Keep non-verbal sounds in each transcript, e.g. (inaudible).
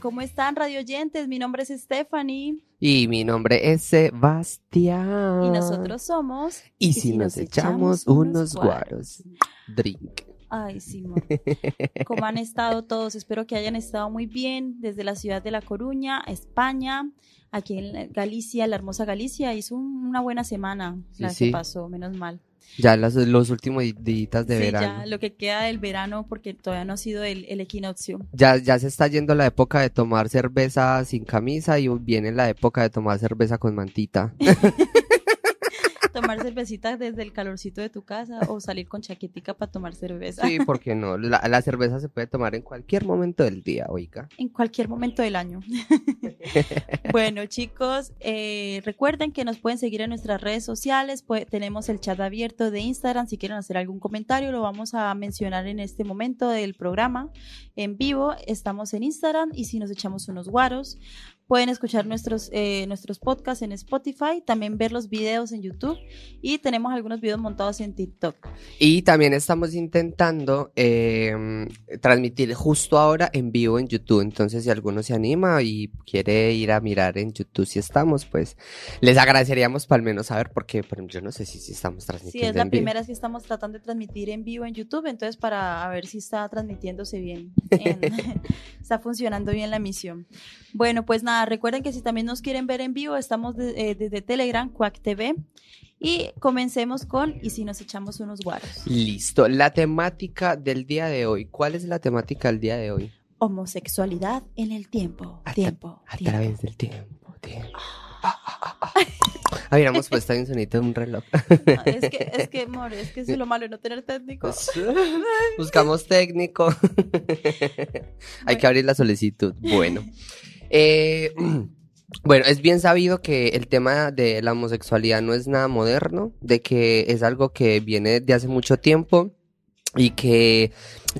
¿cómo están radio oyentes? Mi nombre es Stephanie. Y mi nombre es Sebastián. Y nosotros somos. Y, si, nos, echamos, unos guaros. Drink. Ay, (laughs) sí, ¿Cómo han estado todos? Espero que hayan estado muy bien desde la ciudad de La Coruña, España, aquí en Galicia, la hermosa Galicia. Hizo una buena semana la que pasó, menos mal. Ya los últimos días de verano. Ya lo que queda del verano porque todavía no ha sido el, el equinoccio. Ya, ya se está yendo la época de tomar cerveza sin camisa y viene la época de tomar cerveza con mantita. (laughs) tomar cervecita desde el calorcito de tu casa o salir con chaquetica para tomar cerveza. Sí, (laughs) porque no, la, cerveza se puede tomar en cualquier momento del día, oiga. En cualquier momento del año. (laughs) bueno, chicos, eh, recuerden que nos pueden seguir en nuestras redes sociales, pues, tenemos el chat abierto de Instagram, si quieren hacer algún comentario lo vamos a mencionar en este momento del programa en vivo, estamos en Instagram y si nos echamos unos guaros, Pueden escuchar nuestros, eh, nuestros podcasts en Spotify, también ver los videos en YouTube y tenemos algunos videos montados en TikTok. Y también estamos intentando em, transmitir justo ahora en vivo en YouTube. Entonces, si alguno se anima y quiere ir a mirar en YouTube si estamos, pues les agradeceríamos para al menos saber porque yo no sé si, si estamos transmitiendo. Sí, es la primera vez que estamos tratando de transmitir en vivo en YouTube, entonces para ver si está transmitiéndose bien, (laughs) (laughs) está funcionando bien la misión. Bueno, pues nada recuerden que si también nos quieren ver en vivo, estamos eh, desde Telegram, Quack TV. Y comencemos con ¿Y si nos echamos unos guaros? Listo. La temática del día de hoy. ¿Cuál es la temática del día de hoy? Homosexualidad en el tiempo. tiempo. A través del tiempo. tiempo. Habíamos puesto ahí un sonito de un reloj. es que, es que, amor, es que es lo malo de no tener técnico. Buscamos técnico. (laughs) Hay que abrir la solicitud. Bueno. Eh, (clears throat) bueno, es bien sabido que el tema de la homosexualidad no es nada moderno, de que es algo que viene de hace mucho tiempo y que,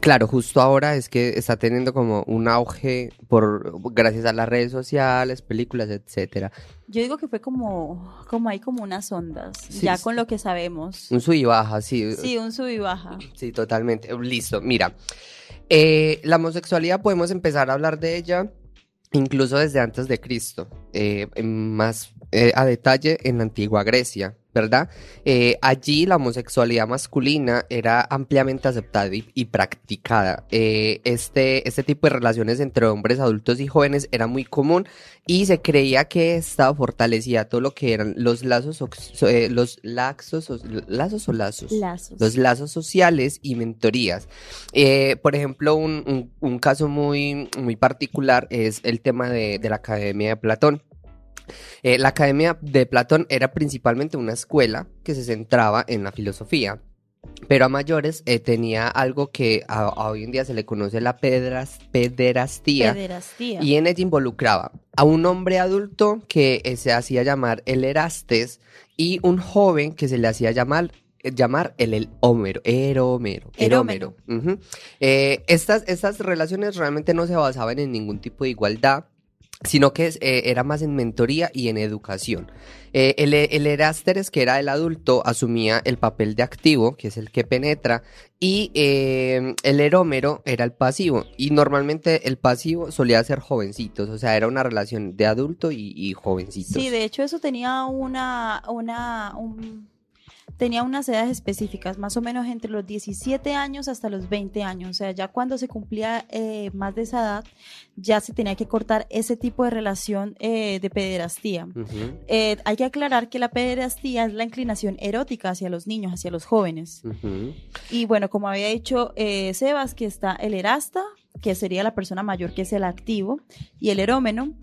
claro, justo ahora es que está teniendo como un auge por gracias a las redes sociales, películas, etcétera. Yo digo que fue como, como hay como unas ondas, ya con lo que sabemos. Un sub y baja, sí. Sí, un sub y baja. Sí, totalmente. Listo, mira. Eh, la homosexualidad podemos empezar a hablar de ella incluso desde antes de Cristo, eh, más eh, a detalle en la antigua Grecia, ¿verdad? Eh, allí la homosexualidad masculina era ampliamente aceptada y, practicada. este, este tipo de relaciones entre hombres adultos y jóvenes era muy común y se creía que esta fortalecía todo lo que eran los lazos, los laxos, lazos o lazos, los lazos sociales y mentorías. por ejemplo, un, un, caso muy, muy particular es el tema de, de la Academia de Platón. Eh, la Academia de Platón era principalmente una escuela que se centraba en la filosofía. Pero a mayores eh, tenía algo que hoy en día se le conoce la pederastía, Y en ella involucraba a un hombre adulto que eh, se hacía llamar el Erastes y un joven que se le hacía llamar llamar el, el Homero, Eromero, Eromero. estas, estas relaciones realmente no se basaban en ningún tipo de igualdad, sino que eh, era más en mentoría y en educación. Eh, el, el Erásteres, que era el adulto, asumía el papel de activo, que es el que penetra, y eh, el erómero era el pasivo, y normalmente el pasivo solía ser jovencitos, o sea, era una relación de adulto y, y jovencitos. Sí, de hecho eso tenía una, una, un tenía unas edades específicas, más o menos entre los 17 años hasta los 20 años. O sea, ya cuando se cumplía eh, más de esa edad, ya se tenía que cortar ese tipo de relación eh, de pederastía. Eh, hay que aclarar que la pederastía es la inclinación erótica hacia los niños, hacia los jóvenes. Y bueno, como había dicho Sebas, que está el erasta, que sería la persona mayor, que es el activo, y el erómeno.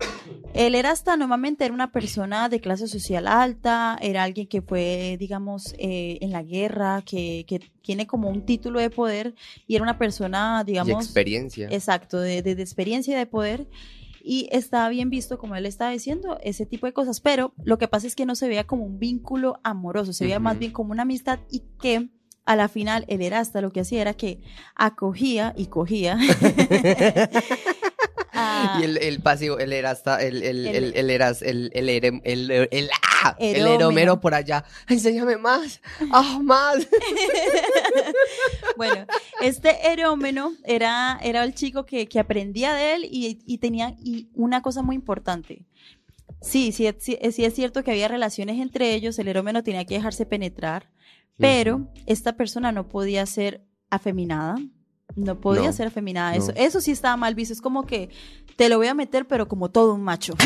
El erasta normalmente era una persona de clase social alta, era alguien que fue, digamos, eh, en la guerra, que, que, tiene como un título de poder, y era una persona, digamos... De experiencia. Exacto, de, de, experiencia y de poder. Y estaba bien visto, como él estaba diciendo, ese tipo de cosas, pero lo que pasa es que no se veía como un vínculo amoroso, se veía más bien como una amistad y que a la final el Erasta lo que hacía era que acogía y cogía (laughs) Ah, Y el, el pasivo, el erasta, el, el, El- el, el eras, el, el, erem- el, el, ¡ah! el eromero por allá. Enséñame más, ah, más. (laughs) bueno, este erómeno era, era el chico que, que aprendía de él y, y tenía y una cosa muy importante. Sí, sí, sí, sí es cierto que había relaciones entre ellos, el erómeno tenía que dejarse penetrar, pero esta persona no podía ser afeminada. No podía No, ser afeminada. no. Eso, eso sí estaba mal visto. Es como que te lo voy a meter, pero como todo un macho. (laughs)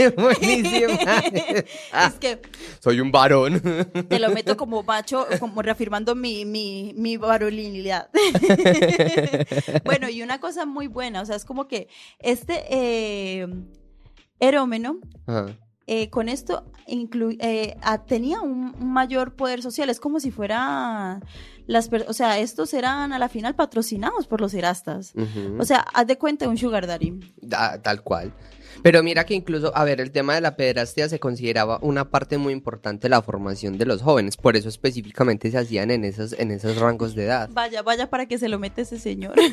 (laughs) Buenísima. (laughs) es que Soy un varón. te lo meto como macho, como reafirmando mi, mi, mi varonilidad. bueno, y una cosa muy buena, o sea, es como que este eh, erómeno, Ajá. Eh, con esto eh, tenía un, un mayor poder social, es como si fuera las, o sea, estos eran a la final patrocinados por los erastas. O sea, haz de cuenta un sugar daddy. Da- tal cual. Pero mira que incluso, a ver, el tema de la pederastia se consideraba una parte muy importante de la formación de los jóvenes, por eso específicamente se hacían en esos, en esos rangos de edad. Vaya, vaya para que se lo mete ese señor. (laughs)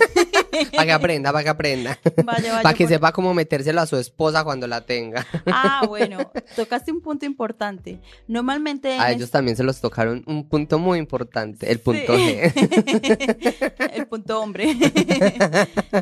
Para que aprenda, para que aprenda. Vaya, vaya. (laughs) Para que por- sepa cómo metérselo a su esposa cuando la tenga. Ah, (laughs) bueno, tocaste un punto importante. Normalmente en A ellos también se los tocaron un punto muy importante, el punto Sí. G, El punto hombre.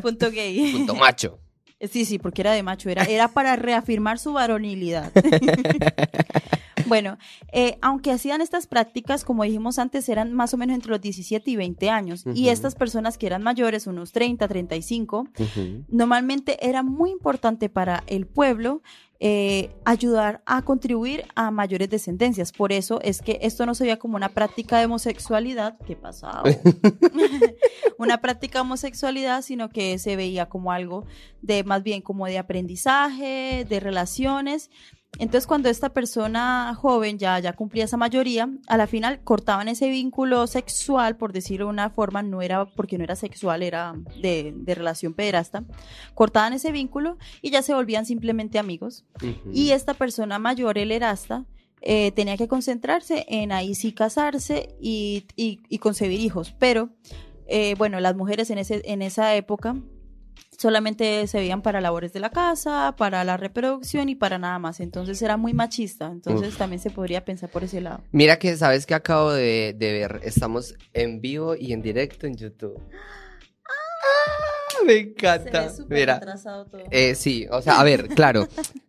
punto gay. punto macho. Sí, sí, porque era de macho, era, era para (laughs) reafirmar su varonilidad. (laughs) bueno, eh, aunque hacían estas prácticas, como dijimos antes, eran más o menos entre los 17 y 20 años. Y estas personas que eran mayores, unos 30, 35, Ujú. normalmente era muy importante para el pueblo eh, ayudar a contribuir a mayores descendencias. Por eso es que esto no se veía como una práctica de homosexualidad, ¿qué pasaba? (laughs) (laughs) una práctica de homosexualidad, sino que se veía como algo de más bien como de aprendizaje, de relaciones. Entonces, cuando esta persona joven ya, ya cumplía esa mayoría, a la final cortaban ese vínculo sexual, por decirlo de una forma, no era porque no era sexual, era de, de relación pederasta, cortaban ese vínculo y ya se volvían simplemente amigos. Y esta persona mayor, el erasta, eh, tenía que concentrarse en ahí sí casarse y, y- y concebir hijos. Pero, eh, bueno, las mujeres en, ese, en esa época solamente se veían para labores de la casa, para la reproducción y para nada más. Entonces era muy machista. Entonces Uf. también se podría pensar por ese lado. Mira que sabes que acabo de, de ver, estamos en vivo y en directo en YouTube. Ah, me encanta. Mira, todo. eh, sí, o sea, a ver, (laughs) claro,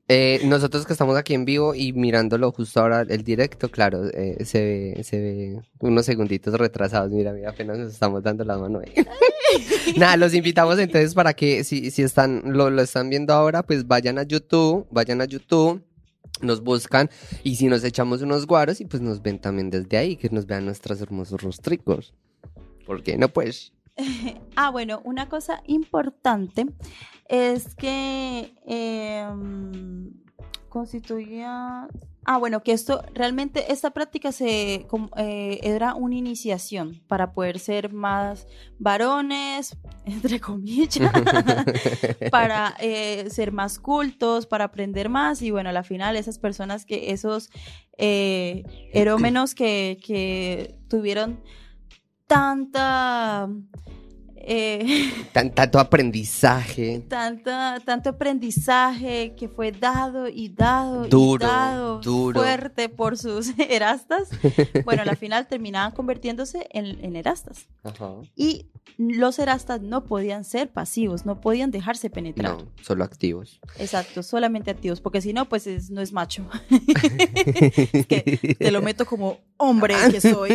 eh, nosotros que estamos aquí en vivo y mirándolo justo ahora el directo, claro, eh, se ve, se ve unos segunditos retrasados. Mira, mira, apenas nos estamos dando la mano ahí. (laughs) Nada, los invitamos entonces para que si, si están, lo, lo están viendo ahora, pues vayan a YouTube, vayan a YouTube. Nos buscan y si nos echamos unos guaros y pues nos ven también desde ahí, que nos vean nuestros hermosos rostricos. ¿Por qué no pues? (laughs) Ah, bueno, una cosa importante es que em, constituía... Ah, bueno, que esto realmente, esta práctica se eh, era una iniciación para poder ser más varones, (laughs) entre comillas, (laughs) para eh, ser más cultos, para aprender más y bueno, a la final esas personas que, esos eh, erómenos que, que tuvieron tanta... eh, (laughs) Tan, tanto aprendizaje. tanta, tanto aprendizaje que fue dado y dado Duro, y dado duro. fuerte por sus (laughs) erastas, bueno, a la final terminaban convirtiéndose en, en erastas. Ajá. Y los erastas no podían ser pasivos, no podían dejarse penetrar. No, solo activos. Exacto, solamente activos, porque si no, pues es- no es macho. (laughs) es que te lo meto como hombre que soy.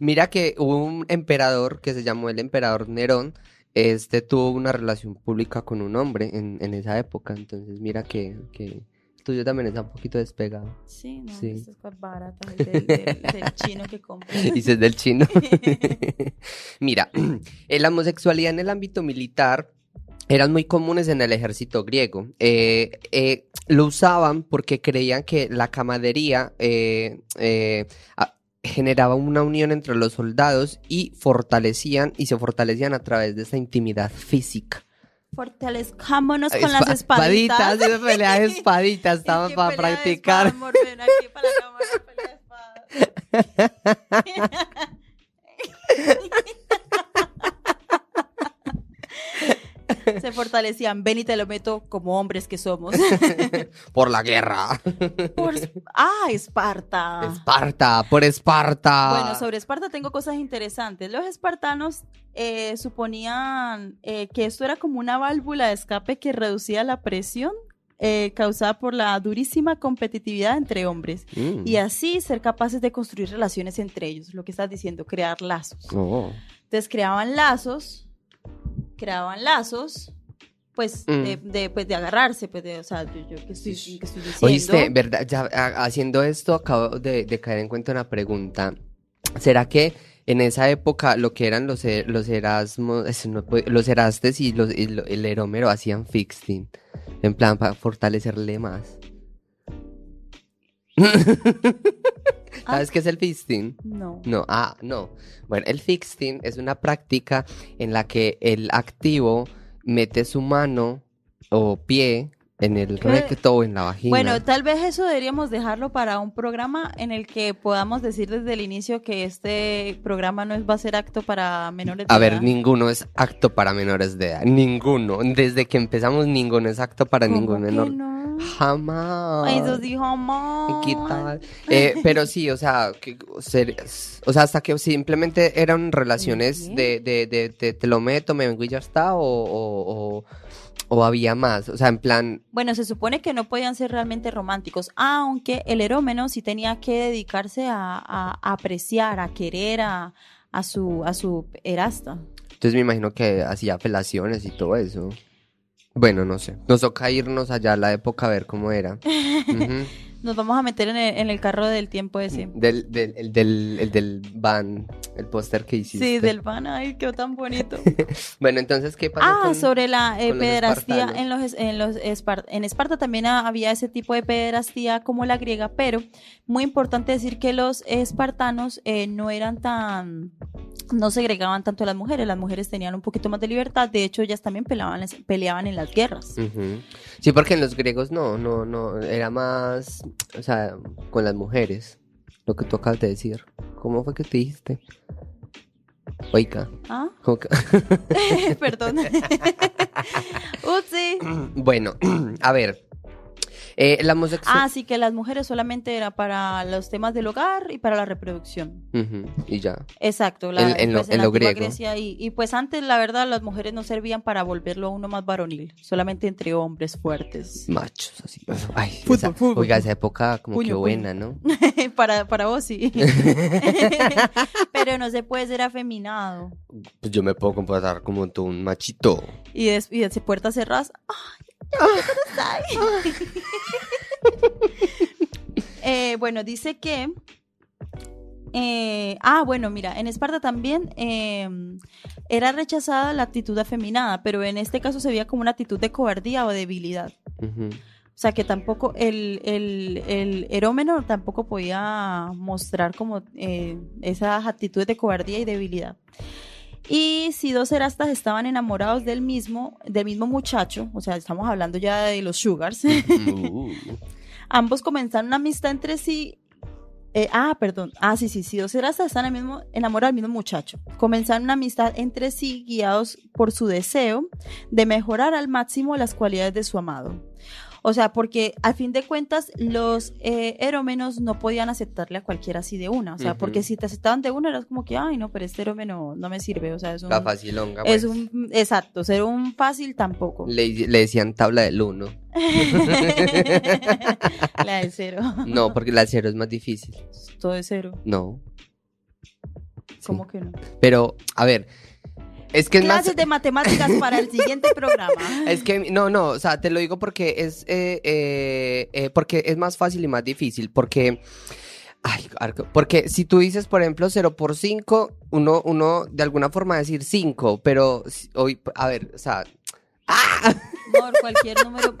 Mira que hubo un emperador que se llamó el emperador Nerón. Este tuvo una relación pública con un hombre en, en esa época. Entonces, mira que, que el tuyo también está un poquito despegado. sí, no, Sí. estas cosas baratas del, del- del (laughs) chino que compra. (laughs) Dices del chino. (laughs) Mira, (clears throat) la homosexualidad en el ámbito militar eran muy comunes en el ejército griego. Eh, eh, lo usaban porque creían que la camadería eh, eh, a- generaba una unión entre los soldados y fortalecían y se fortalecían a través de esa intimidad física. Fortalezcámonos con las Espa- espaditas. espaditas, esa pelea de (laughs) espaditas Es estaba que para practicar. espadas, Morfeo, aquí para la cámara, pelea de (laughs) espadas. (laughs) (laughs) fortalecían, ven y te lo meto como hombres que somos. (laughs) por la guerra. Por- ah, Esparta. Esparta, por Esparta. Bueno, sobre Esparta tengo cosas interesantes. Los espartanos eh, suponían eh, que esto era como una válvula de escape que reducía la presión eh, causada por la durísima competitividad entre hombres. Mm. Y así ser capaces de construir relaciones entre ellos, lo que estás diciendo, crear lazos. Oh. Entonces creaban lazos, creaban lazos, pues, Mm. de, de, pues, de agarrarse, pues, de, o sea, yo, yo que estoy, que estoy diciendo. Oíste, verdad, ya a- haciendo esto acabo de, de caer en cuenta una pregunta. ¿Será que en esa época lo que eran los, e- los Erasmos, no los Erastes y, los, y lo- el Erómero hacían fixing? En plan, para fortalecerle más. (laughs) Ah. ¿Sabes qué es el fixing? No. No, ah, no. Bueno, el fixing es una práctica en la que el activo mete su mano o pie en el recto o en la vagina. Bueno, tal vez eso deberíamos dejarlo para un programa en el que podamos decir desde el inicio que este programa no es, va a ser acto para menores de A ver, edad. ninguno es acto para menores de edad. Ninguno. Desde que empezamos, ninguno es acto para ¿Cómo ningún menor. no? Jamás. Ay, eso sí, jamás. ¿Qué tal? Eh, pero sí, o sea, que, o sea, hasta que simplemente eran relaciones de, de, de, de te lo meto, me vengo y ya está, o, o, o, o había más. O sea, en plan, Bueno, se supone que no podían ser realmente románticos, aunque el erómeno sí tenía que dedicarse a, a- a apreciar, a querer a, a su a su erasta. entonces me imagino que hacía felaciones y todo eso. Bueno, no sé. Nos toca irnos allá a la época a ver cómo era. (laughs) Nos vamos a meter en el, en el carro del tiempo ese. Del, del, el del, el del van, el póster que hiciste. Sí, del van, ay, qué tan bonito. (laughs) Bueno, entonces, ¿qué pasó Ah, con- sobre la eh, los pederastía en los, en los Espar- en Esparta también ha- había ese tipo de pederastía como la griega, pero muy importante decir que los espartanos eh, no eran tan no segregaban tanto a las mujeres, las mujeres tenían un poquito más de libertad, de hecho ellas también peleaban, peleaban en las guerras. Sí, porque en los griegos no, no, no, era más, o sea, con las mujeres, lo que tú acabas de decir. ¿Cómo fue que te dijiste? Oiga, ¿Ah? ¿cómo que- (laughs) Perdón. (laughs) Upsi. bueno, (clears throat) a ver, eh, la homosexual... Ah, sí, que las mujeres solamente era para los temas del hogar y para la reproducción. Y ya. Exacto, la, En- en lo- pues, en la lo griego. Grecia y, y pues antes la verdad las mujeres no servían para volverlo a uno más varonil, solamente entre hombres fuertes. Machos, así. (laughs) Ay, Fútbol, esa- fútbol, oiga, esa época como que Puño, puño. buena, ¿no? (laughs) para, para vos sí. (laughs) Pero no se puede ser afeminado. Pues yo me puedo comportar como tú, un machito. Y, des- y de puertas cerradas. ¡Ay! (laughs) Eh, bueno, dice que. eh, ah, bueno, mira, en Esparta también eh, era rechazada la actitud afeminada, pero en este caso se veía como una actitud de cobardía o debilidad. O sea que tampoco el, el, el erómeno tampoco podía mostrar como eh, esas actitudes de cobardía y debilidad. Y si dos erastas estaban enamorados del mismo, del mismo muchacho, o sea, estamos hablando ya de los sugars, (laughs) Uh. (laughs) ambos comenzaron una amistad entre sí. eh, ah, perdón. Ah, sí, sí, sí. Dos erastas están el mismo, enamorados del mismo muchacho. Comenzaron una amistad entre sí, guiados por su deseo de mejorar al máximo las cualidades de su amado. O sea, porque al fin de cuentas los eh, erómenos no podían aceptarle a cualquiera así de una. O sea, porque si te aceptaban de una, eras como que, ay, no, pero este erómeno no me sirve. O sea, es un. La facilonga, es pues. un. Exacto, ser un fácil tampoco. Le, le decían tabla del uno. (laughs) La de cero. No, porque la cero es más difícil. Todo de cero. No. ¿Cómo que no? Pero, a ver, es que es más... Clases de matemáticas para el siguiente (laughs) programa. Es que, no, no, o sea, te lo digo porque es, eh, eh, eh, porque es más fácil y más difícil, porque, ay, porque si tú dices, por ejemplo, 0 por 5, uno, uno de alguna forma decir 5, pero hoy, a ver, o sea, Por cualquier número.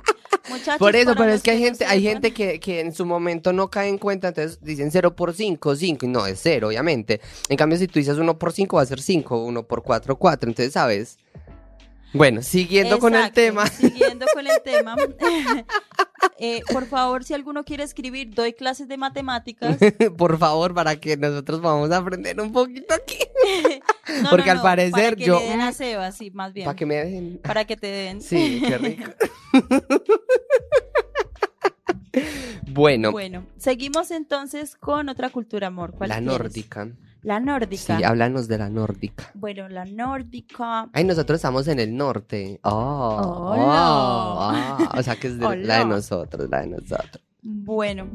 Muchachos, por eso, pero es que hay gente, hay gente que, que en su momento no cae en cuenta, entonces dicen 0 por 5, 5, y no, es 0, obviamente. En cambio, si tú dices 1 por 5, va a ser 5, 1 por 4, 4, entonces, ¿sabes? Bueno, siguiendo con el Exacto, tema. Siguiendo con el tema. (laughs) (laughs) Eh, por favor, si alguno quiere escribir, doy clases de matemáticas. (laughs) por favor, para que nosotros vamos a aprender un poquito aquí. No, Porque no, al parecer para que yo- le den a Sebas, sí, más bien. Para que me dejen. Para que te den. Sí, qué rico. (laughs) bueno, Bueno, seguimos entonces con otra cultura, amor. ¿Cuál la nórdica. La nórdica. Sí, háblanos de la nórdica. Bueno, la nórdica. Ay, nosotros estamos en el norte. Oh, oh, ah, o sea que es de- la de nosotros, la de nosotros. Bueno,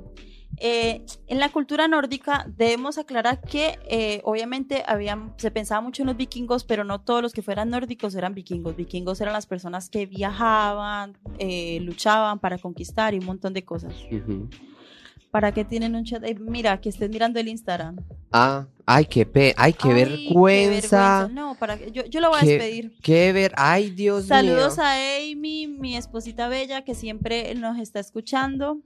eh, en la cultura nórdica debemos aclarar que eh, obviamente había, se pensaba mucho en los vikingos, pero no todos los que fueran nórdicos eran vikingos. Vikingos eran las personas que viajaban, eh, luchaban para conquistar y un montón de cosas. ¿Para qué tienen un chat? Eh, mira, que estés mirando el Instagram. Ah, ay, qué pe, ay, qué Ay, vergüenza. No, para que yo, yo lo voy a Qué- despedir. Qué ver, ay, Dios Saludos mío. a Amy, mi esposita bella, que siempre nos está escuchando.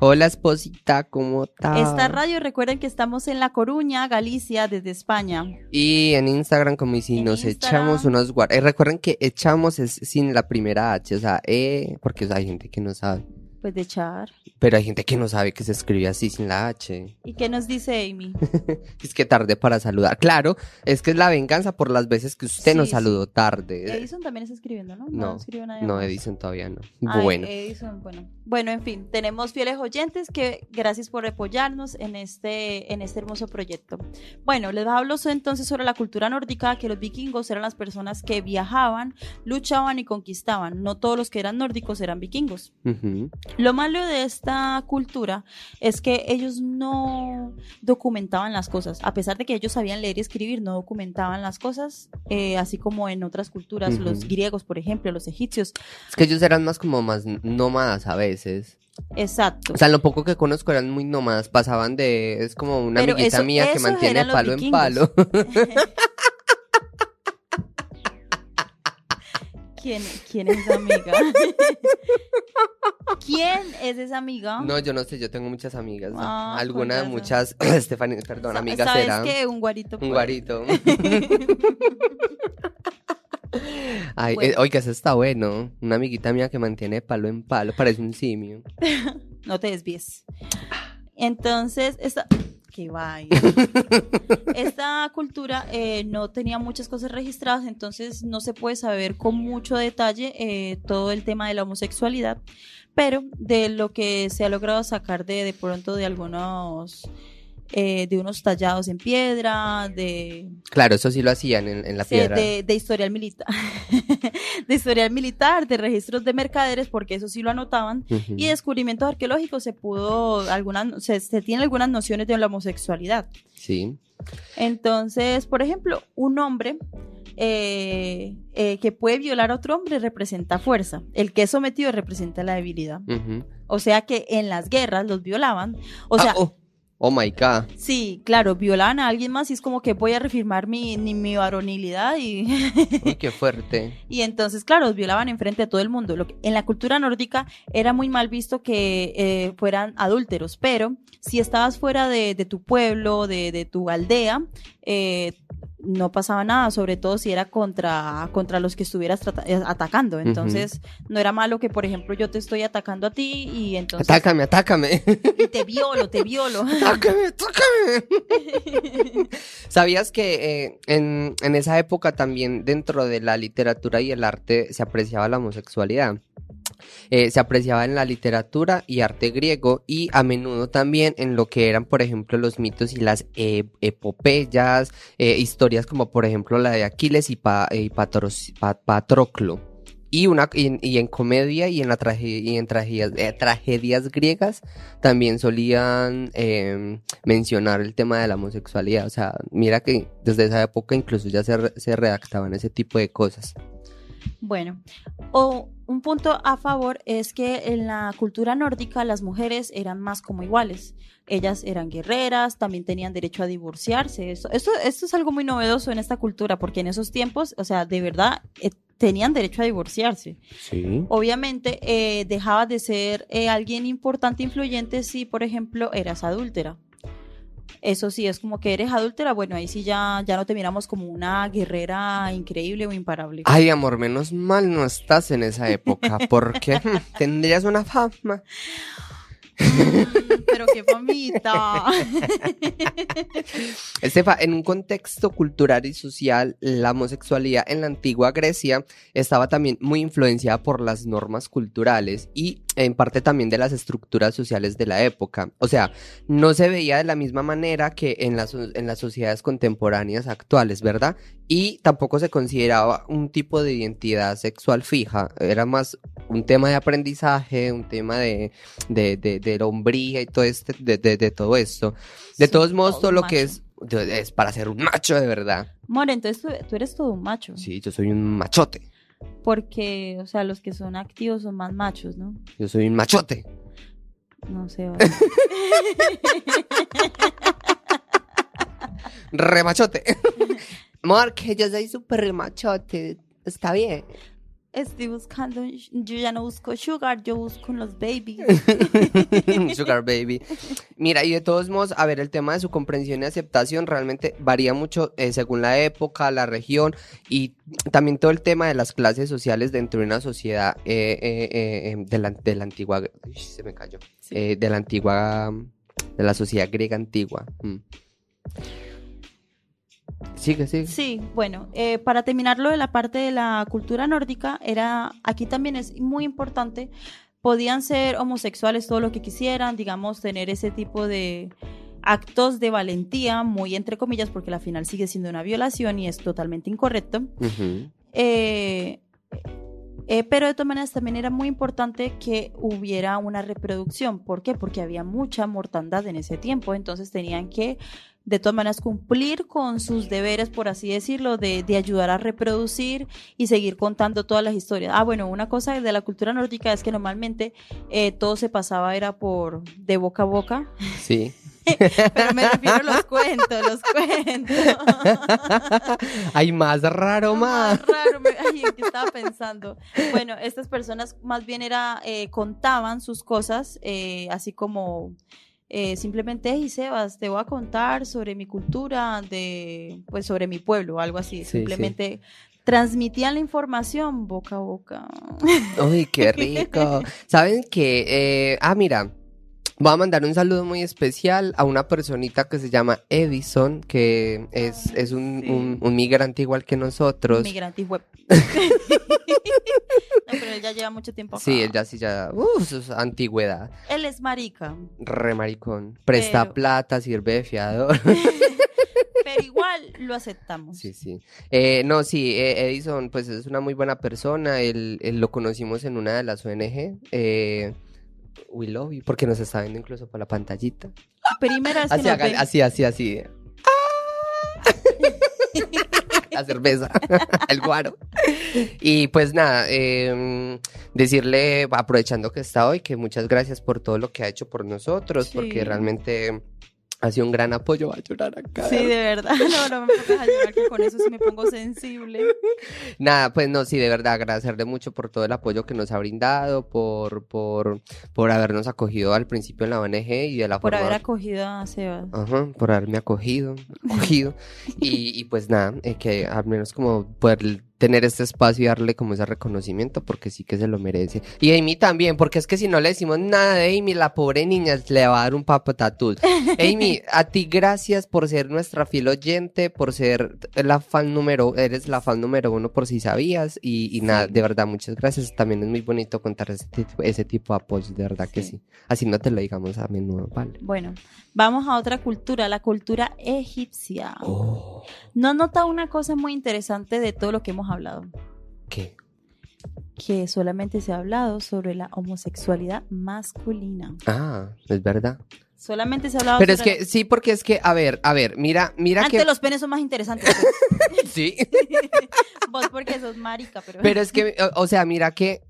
Hola, esposita, ¿cómo estás? Esta radio, recuerden que estamos en La Coruña, Galicia, desde España. Y en Instagram, como si En nos Instagram. echamos unos guar... eh, recuerden que echamos es sin la primera H, o sea, E, porque o sea, hay gente que no sabe. Pues de echar. Pero hay gente que no sabe que se escribe así sin la H. ¿Y qué nos dice Amy? (laughs) Es que tarde para saludar. Claro, es que es la venganza por las veces que usted Sí, nos sí. saludó tarde. Edison también está escribiendo, ¿no? No, escribió nadie No. Edison todavía no. Ay, bueno, Edison, bueno. Bueno, en fin, tenemos fieles oyentes que gracias por apoyarnos en este, en este hermoso proyecto. Bueno, les hablo entonces sobre la cultura nórdica, que los vikingos eran las personas que viajaban, luchaban y conquistaban. No todos los que eran nórdicos eran vikingos. ujú, Lo malo de esta cultura es que ellos no documentaban las cosas. A pesar de que ellos sabían leer y escribir, no documentaban las cosas, eh, así como en otras culturas, los griegos, por ejemplo, los egipcios. es que ellos eran más como más nómadas a veces. Exacto. O sea, lo poco que conozco eran muy nómadas, pasaban de, es como una Pero amiguita eso- mía que mantiene palo en palo. (laughs) (laughs) ¿Quién, ¿Quién es esa amiga? (laughs) ¿Quién es esa amiga? No, yo no sé, yo tengo muchas amigas. Ah, Alguna, con razón. muchas, (clears throat) Stephanie, perdón, Sa- amigas ¿Sabes serán. qué? Un guarito. Un guarito. (laughs) Ay, Bueno. eh, oiga, eso está bueno. Una amiguita mía que mantiene palo en palo, parece un simio. (laughs) no te desvíes. Entonces, esta... Qué vaina. Esta cultura eh, no tenía muchas cosas registradas, entonces no se puede saber con mucho detalle eh, todo el tema de la homosexualidad, pero de lo que se ha logrado sacar de, de pronto de algunos, eh, de unos tallados en piedra, de, Claro, eso sí lo hacían en, en la Sí, piedra. de, de historial militar, (laughs) de historial militar, de registros de mercaderes, porque eso sí lo anotaban, y descubrimientos arqueológicos se pudo, algunas, se, se tienen algunas nociones de la homosexualidad. Sí. Entonces, por ejemplo, un hombre eh, eh, que puede violar a otro hombre representa fuerza, el que es sometido representa la debilidad. O sea que en las guerras los violaban, o sea, Ah, oh. Oh my God. sí, claro, violaban a alguien más y es como que voy a reafirmar mi, ni mi varonilidad y... (laughs) Uy, qué fuerte. Y entonces, claro, los violaban enfrente de todo el mundo. Lo que- en la cultura nórdica era muy mal visto que eh, fueran adúlteros, pero si estabas fuera de, de tu pueblo, de, de tu aldea, eh, no pasaba nada, sobre todo si era contra, contra los que estuvieras eh, atacando. Entonces, no era malo que, por ejemplo, yo te estoy atacando a ti y entonces Atácame, atácame. y te violo, te violo. (laughs) Atácame, atácame. (laughs) ¿Sabías que eh, en, en esa época también dentro de la literatura y el arte se apreciaba la homosexualidad? Eh, se apreciaba en la literatura y arte griego y a menudo también en lo que eran, por ejemplo, los mitos y las eh, epopeyas, eh, historias como por ejemplo la de Aquiles y, y Patroclo. Y, en comedia y en, la tragedias, eh, tragedias griegas también solían eh, mencionar el tema de la homosexualidad. O sea, mira que desde esa época incluso ya se, se redactaban ese tipo de cosas. Bueno, o un punto a favor es que en la cultura nórdica las mujeres eran más como iguales. Ellas eran guerreras, también tenían derecho a divorciarse. Esto, esto, esto es algo muy novedoso en esta cultura, porque en esos tiempos, o sea, de verdad, eh, tenían derecho a divorciarse. Sí. Obviamente, eh, dejabas de ser eh, alguien importante, influyente, si, por ejemplo, eras adúltera. Eso sí, es como que eres adúltera, bueno, ahí sí ya, ya no te miramos como una guerrera increíble o imparable. Ay, amor, menos mal no estás en esa época porque (laughs) tendrías una fama. Mm, pero qué famita. (laughs) Estefa, en un contexto cultural y social, la homosexualidad en la antigua Grecia estaba también muy influenciada por las normas culturales y en parte también de las estructuras sociales de la época. O sea, no se veía de la misma manera que en las, en las sociedades contemporáneas actuales, ¿verdad? Y tampoco se consideraba un tipo de identidad sexual fija, era más un tema de aprendizaje, un tema de, de, de, de hombría y todo, este, de, de, todo esto. De Sí, todos modos, todo lo que es, es para ser un macho de verdad. More, entonces tú, tú eres todo un macho. Sí, yo soy un machote. Porque, o sea, los que son activos son más machos, ¿no? Yo soy un machote. No sé. vale. (laughs) Remachote. Que yo soy súper machote. Está bien. Estoy buscando, yo ya no busco sugar, yo busco los babies. (laughs) Sugar baby. Mira, y de todos modos, a ver, el tema de su comprensión y aceptación realmente varía mucho eh, según la época, la región y también todo el tema de las clases sociales dentro de una sociedad eh, eh, eh, de, la, de la antigua. Uy, se me cayó. Sí. De la antigua. De la sociedad griega antigua. Mm. Sigue, sigue. Sí, bueno, eh, para terminar lo de la parte de la cultura nórdica, era, aquí también es muy importante, podían ser homosexuales todo lo que quisieran, digamos, tener ese tipo de actos de valentía, muy entre comillas, porque al final sigue siendo una violación y es totalmente incorrecto. Eh, eh, pero de todas maneras también era muy importante que hubiera una reproducción. ¿Por qué? Porque había mucha mortandad en ese tiempo, entonces tenían que de todas maneras cumplir con sus deberes, por así decirlo, de, de ayudar a reproducir y seguir contando todas las historias. Ah, bueno, una cosa de la cultura nórdica es que normalmente eh, todo se pasaba era por de boca a boca, Sí. (laughs) pero me refiero a los cuentos, los cuentos. Hay más raro, más. Más raro, me- ay, ¿en qué estaba pensando? Bueno, estas personas más bien era, eh, contaban sus cosas, eh, así como eh, simplemente, hey Sebas, te voy a contar sobre mi cultura, de, pues sobre mi pueblo, algo así. Sí, simplemente transmitían la información boca a boca. Uy, qué (laughs) rico. ¿Saben qué? Eh, ah, mira. Voy a mandar un saludo muy especial a una personita que se llama Edison, que es, es un, sí. un- un migrante igual que nosotros. Migrante web. (laughs) (laughs) no, pero él ya lleva mucho tiempo acá. Sí, él ya sí ya. Uf, es antigüedad. Él es marica. Re maricón. Presta Pero- plata, sirve de fiador. (laughs) pero igual lo aceptamos. Sí, sí. Eh, no, sí, eh, Edison, pues es una muy buena persona. Él, él lo conocimos en una de las ONG. Eh, We Love You, porque nos está viendo incluso por la pantallita. Primera vez que Así, nos haga- ven. así, así, así. (laughs) La cerveza, el guaro. Y pues nada, eh, decirle, aprovechando que está hoy, que muchas gracias por todo lo que ha hecho por nosotros, Sí. porque realmente ha sido un gran apoyo. Va a llorar acá. Sí, de verdad. (laughs) No, no me pongas a llorar, que con eso sí me pongo sensible. (laughs) Nada, pues no, sí, de verdad, agradecerle mucho por todo el apoyo que nos ha brindado, por, por, por habernos acogido al principio en la ONG y de la Por forma... haber acogido a Sebas. Ajá, por haberme acogido, acogido. (laughs) y, y pues nada, eh, que al menos como poder tener este espacio y darle como ese reconocimiento porque sí que se lo merece. Y Amy también, porque es que si no le decimos nada de Amy, la pobre niña le va a dar un papo tatú. (laughs) Amy, a ti gracias por ser nuestra fiel oyente, por ser la fan número, eres la fan número uno por si sabías. Y, y nada, de verdad, muchas gracias. También es muy bonito contar ese tipo, ese tipo de apoyos, de verdad que Sí. sí. Así no te lo digamos a menudo, ¿vale? Bueno, vamos a otra cultura, la cultura egipcia. Oh, ¿No notado una cosa muy interesante de todo lo que hemos hablado? ¿qué? Que solamente se ha hablado sobre la homosexualidad masculina. Ah, es verdad. Solamente se ha hablado Pero es que, sí, porque es que, a ver, a ver, mira, mira Antes que... los penes son más interesantes. (laughs) Sí, (laughs) Vos porque sos marica, pero... pero es que, (laughs) o, o sea, mira que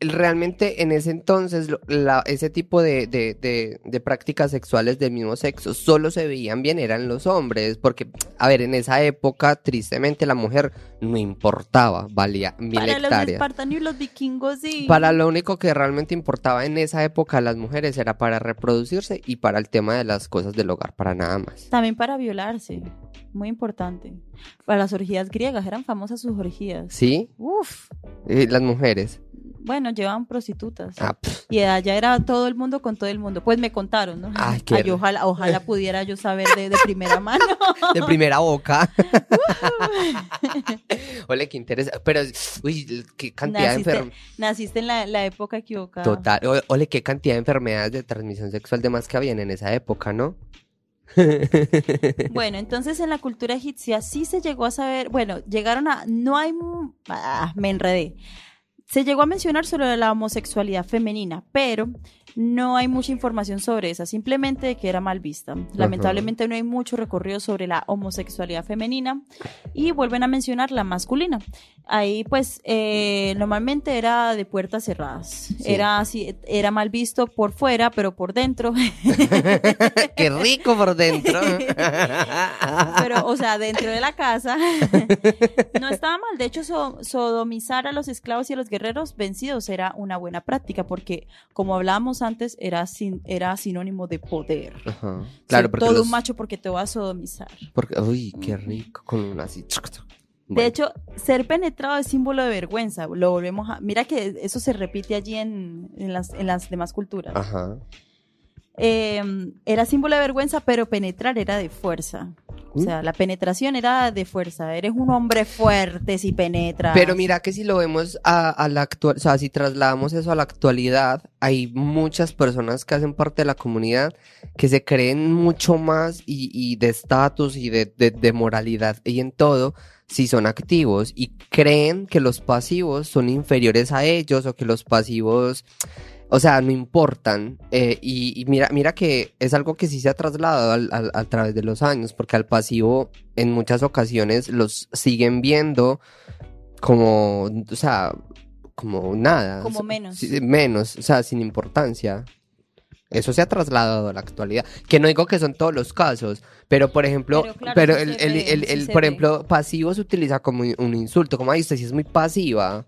realmente en ese entonces la- ese tipo de, de, de, de prácticas sexuales del mismo sexo solo se veían bien eran los hombres, porque, a ver, en esa época, tristemente, la mujer no importaba, valía mil Para los espartanos y los vikingos, sí. Para lo único que realmente importaba en esa época a las mujeres era para reproducirse y para el tema de las cosas del hogar, para nada más. También para violarse. Muy importante. Para las orgías griegas, eran famosas sus orgías. ¿Sí? Uf. Eh, las mujeres. Bueno, llevaban prostitutas. Ah, Y allá era todo el mundo con todo el mundo. Pues me contaron, ¿no? Ay, qué Ay, ojalá, ojalá (laughs) pudiera yo saber de, de primera mano. de primera boca. (laughs) Ole, qué interesante. Pero, uy, qué cantidad de enfermedades. naciste en la, la época equivocada. Total. Ole, qué cantidad de enfermedades de transmisión sexual de más que habían en esa época, ¿no? (laughs) Bueno, entonces en la cultura egipcia sí se llegó a saber, bueno, llegaron a, no hay, ah, me enredé. Se llegó a mencionar sobre la homosexualidad femenina, pero no hay mucha información sobre esa, simplemente de que era mal vista. Lamentablemente no hay mucho recorrido sobre la homosexualidad femenina y vuelven a mencionar la masculina. Ahí pues eh, normalmente era de puertas cerradas, era así, era mal visto por fuera, pero por dentro (laughs) qué rico por dentro. (laughs) pero, o sea, dentro de la casa (laughs) no estaba mal. De hecho, so- sodomizar a los esclavos y a los guerreros vencidos era una buena práctica, porque, como hablábamos antes, era, sin, era sinónimo de poder. Ajá. Claro, porque todo los- un macho porque te va a sodomizar. porque- uy, qué rico, con un así. De hecho, ser penetrado es símbolo de vergüenza. Lo volvemos a. Mira que eso se repite allí en, en las, en las demás culturas. Ajá. Eh, era símbolo de vergüenza, pero penetrar era de fuerza. O ¿Mm? sea, la penetración era de fuerza. Eres un hombre fuerte si penetras. Pero mira que si lo vemos a, a la actual, o sea, si trasladamos eso a la actualidad, hay muchas personas que hacen parte de la comunidad que se creen mucho más y, y de estatus y de, de, de moralidad y en todo si son activos y creen que los pasivos son inferiores a ellos o que los pasivos, o sea, no importan. Eh, y, y mira, mira que es algo que sí se ha trasladado al- al- a través de los años, porque al pasivo en muchas ocasiones los siguen viendo como, o sea, como nada. Como menos. menos, o sea, sin importancia. Eso se ha trasladado a la actualidad. Que no digo que son todos los casos, pero por ejemplo, Pero claro, pero sí el, el- el- sí por ejemplo, pasivo se utiliza como un insulto. Como, ay, usted sí es muy pasiva.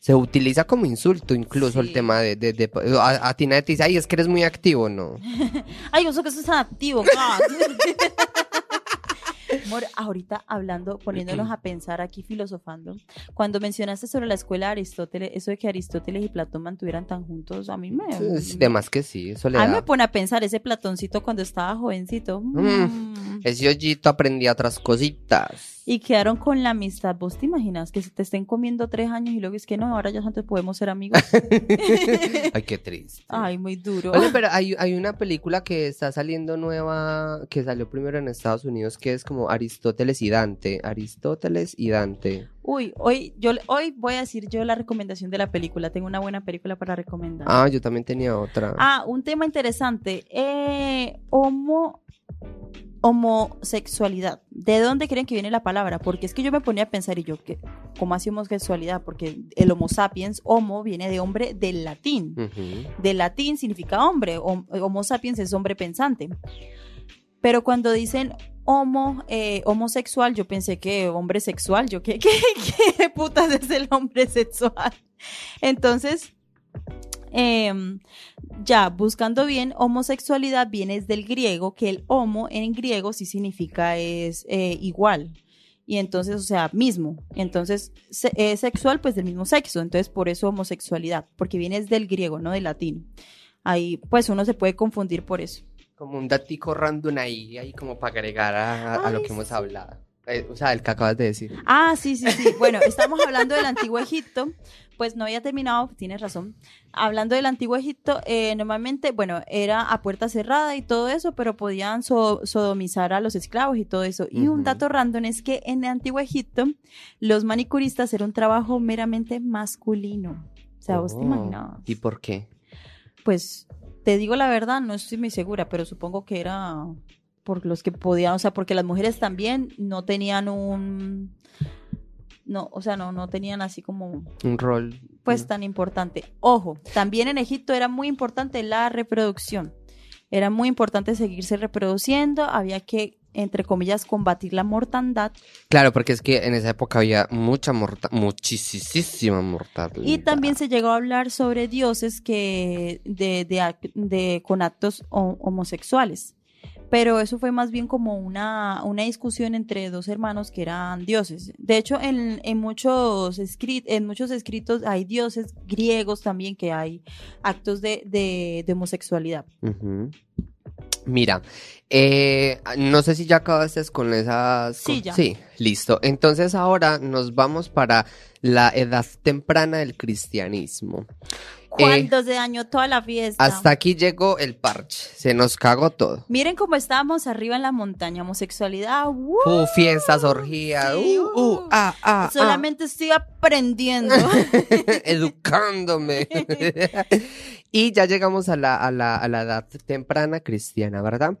Se utiliza como insulto incluso el tema de, de, de- a, a ti nadie te dice, ay, es que eres muy activo, no. (laughs) Ay, yo sé que eso es activo. (laughs) Amor, ahorita hablando, poniéndonos a pensar aquí filosofando, cuando mencionaste sobre la escuela de Aristóteles, eso de que Aristóteles y Platón mantuvieran tan juntos, a mí me, Es de más que sí, eso le a mí me pone a pensar ese Platoncito cuando estaba jovencito. Mm. Ese hoyito aprendía otras cositas. Y quedaron con la amistad. ¿Vos te imaginas que se te estén comiendo tres años y luego es que no, ahora ya antes podemos ser amigos? (laughs) Ay, qué triste. Ay, muy duro. Oye, pero hay, hay una película que está saliendo nueva, que salió primero en Estados Unidos, que es como Aristóteles y Dante. Aristóteles y Dante. Uy, hoy, yo, hoy voy a decir yo la recomendación de la película. Tengo una buena película para recomendar. Ah, yo también tenía otra. Ah, un tema interesante. Eh, homo, homosexualidad. ¿De dónde creen que viene la palabra? Porque es que yo me ponía a pensar y yo, ¿qué, ¿cómo hace homosexualidad? Porque el homo sapiens, homo, viene de hombre del latín. Del latín significa hombre. hom- Homo sapiens es hombre pensante. Pero cuando dicen homo, eh, homosexual, yo pensé que hombre sexual. Yo, (laughs) ¿qué, qué, putas es el hombre sexual? Entonces, em, ya, buscando bien, homosexualidad viene del griego, que el homo en griego sí significa es eh, igual. Y entonces, o sea, mismo. Entonces, se- sexual, pues del mismo sexo. Entonces, por eso homosexualidad, porque viene del griego, no del latín. Ahí, pues uno se puede confundir por eso. Como un datico random ahí, ahí como para agregar a, a lo que hemos hablado. Eh, o sea, el que acabas de decir. Ah, sí, sí, sí. Bueno, estamos hablando del antiguo Egipto. Pues no había terminado, tienes razón. Hablando del antiguo Egipto, eh, normalmente, bueno, era a puerta cerrada y todo eso, pero podían so- sodomizar a los esclavos y todo eso. Y un dato random es que en el antiguo Egipto, los manicuristas era un trabajo meramente masculino. O sea, vos te Oh, imaginabas. ¿Y por qué? Pues te digo la verdad, no estoy muy segura, pero supongo que era por los que podían, o sea, porque las mujeres también no tenían un no, o sea, no no tenían así como Un rol. pues tan importante. Ojo, también en Egipto era muy importante la reproducción. Era muy importante seguirse reproduciendo, había que entre comillas combatir la mortandad Claro, porque es que en esa época había mucha morta, muchísima mortalidad. Y también se llegó a hablar sobre dioses que de, de con actos ho- homosexuales. pero eso fue más bien como una, una discusión entre dos hermanos que eran dioses. De hecho, en, en, muchos, escrit en muchos escritos hay dioses griegos también que hay actos de, de, homosexualidad. Ujú. Mira, eh, no sé si ya acabaste con esas. Sí, con- ya. Sí, listo. Entonces ahora nos vamos para la edad temprana del cristianismo. Cuando se dañó toda la fiesta. Hasta aquí llegó el parche, se nos cagó todo. Miren cómo estábamos arriba en la montaña, homosexualidad. ¡uh! Uh, fiestas, orgías, Sí, uh, uh, uh. ah, ah, ah. Solamente estoy aprendiendo. (laughs) educándome. (laughs) y ya llegamos a la, a la, a la edad temprana cristiana, ¿verdad?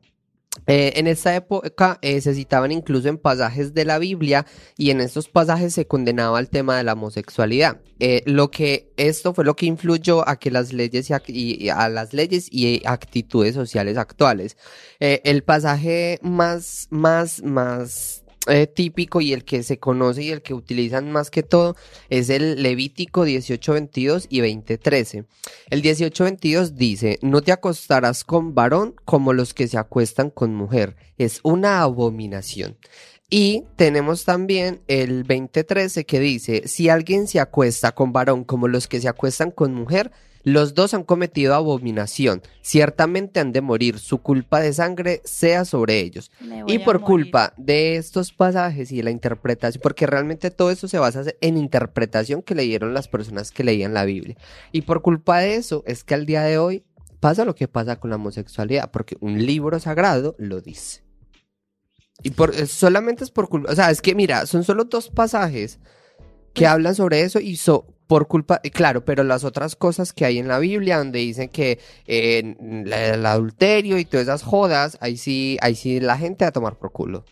Eh, en esta época eh, se citaban incluso en pasajes de la Biblia y en estos pasajes se condenaba el tema de la homosexualidad. Eh, lo que esto fue lo que influyó a que las leyes y, a las leyes y actitudes sociales actuales. El pasaje más más más eh, típico y el que se conoce y el que utilizan más que todo es el Levítico 18:22 y 20:13. El 18:22 dice, no te acostarás con varón como los que se acuestan con mujer, es una abominación. Y tenemos también el 20:13 que dice, si alguien se acuesta con varón como los que se acuestan con mujer, los dos han cometido abominación, ciertamente han de morir, su culpa de sangre sea sobre ellos. Y por culpa de estos pasajes y de la interpretación, porque realmente todo eso se basa en interpretación que le dieron las personas que leían la Biblia. Y por culpa de eso es que al día de hoy pasa lo que pasa con la homosexualidad, porque un libro sagrado lo dice. Y por, solamente es por culpa, o sea, es que mira, son solo dos pasajes que Pues- hablan sobre eso y so, por culpa, claro, pero las otras cosas que hay en la Biblia donde dicen que eh, el adulterio y todas esas jodas, ahí sí, ahí sí la gente va a tomar por culo.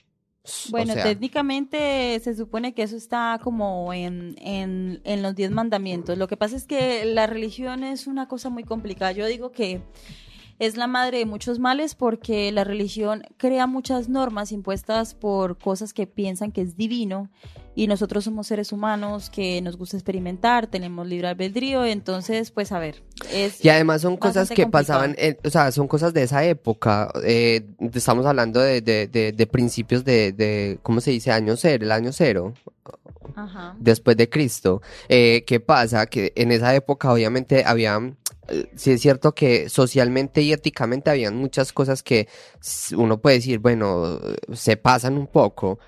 O Bueno, sea, técnicamente se supone que eso está como en, en, en los diez mandamientos. Lo que pasa es que la religión es una cosa muy complicada. Yo digo que es la madre de muchos males porque la religión crea muchas normas impuestas por cosas que piensan que es divino y nosotros somos seres humanos que nos gusta experimentar, tenemos libre albedrío, entonces pues a ver, es Y además son cosas que complicado. pasaban, en- o sea, son cosas de esa época. eh, estamos hablando de, de, de, de principios de, de, ¿cómo se dice? Año cero, el año cero. Ajá. después de Cristo. Eh, ¿Qué pasa? Que en esa época obviamente había, sí es cierto que socialmente y éticamente habían muchas cosas que uno puede decir, bueno, se pasan un poco.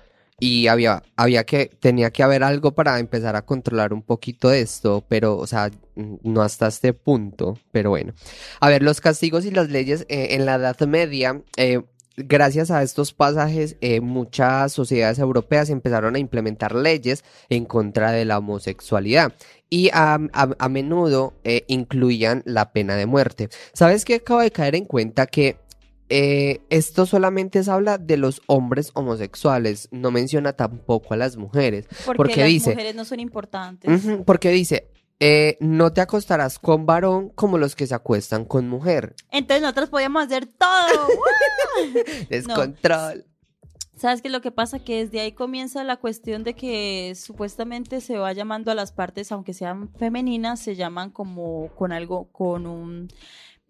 Y había, había que, tenía que haber algo para empezar a controlar un poquito esto, pero, o sea, no hasta este punto, pero bueno. A ver, los castigos y las leyes eh, en la Edad Media, eh, gracias a estos pasajes, eh, muchas sociedades europeas empezaron a implementar leyes en contra de la homosexualidad y a, a- menudo incluían la pena de muerte. ¿Sabes qué acabo de caer en cuenta? Que eh, esto solamente se habla de los hombres homosexuales, no menciona tampoco a las mujeres. Porque, porque las dice- mujeres no son importantes. Porque dice, eh, no te acostarás con varón como los que se acuestan con mujer. Entonces nosotros podíamos hacer todo. (laughs) Descontrol. ¿Sabes qué? Lo que pasa que desde ahí comienza la cuestión de que supuestamente se va llamando a las partes, aunque sean femeninas, se llaman como con algo, con un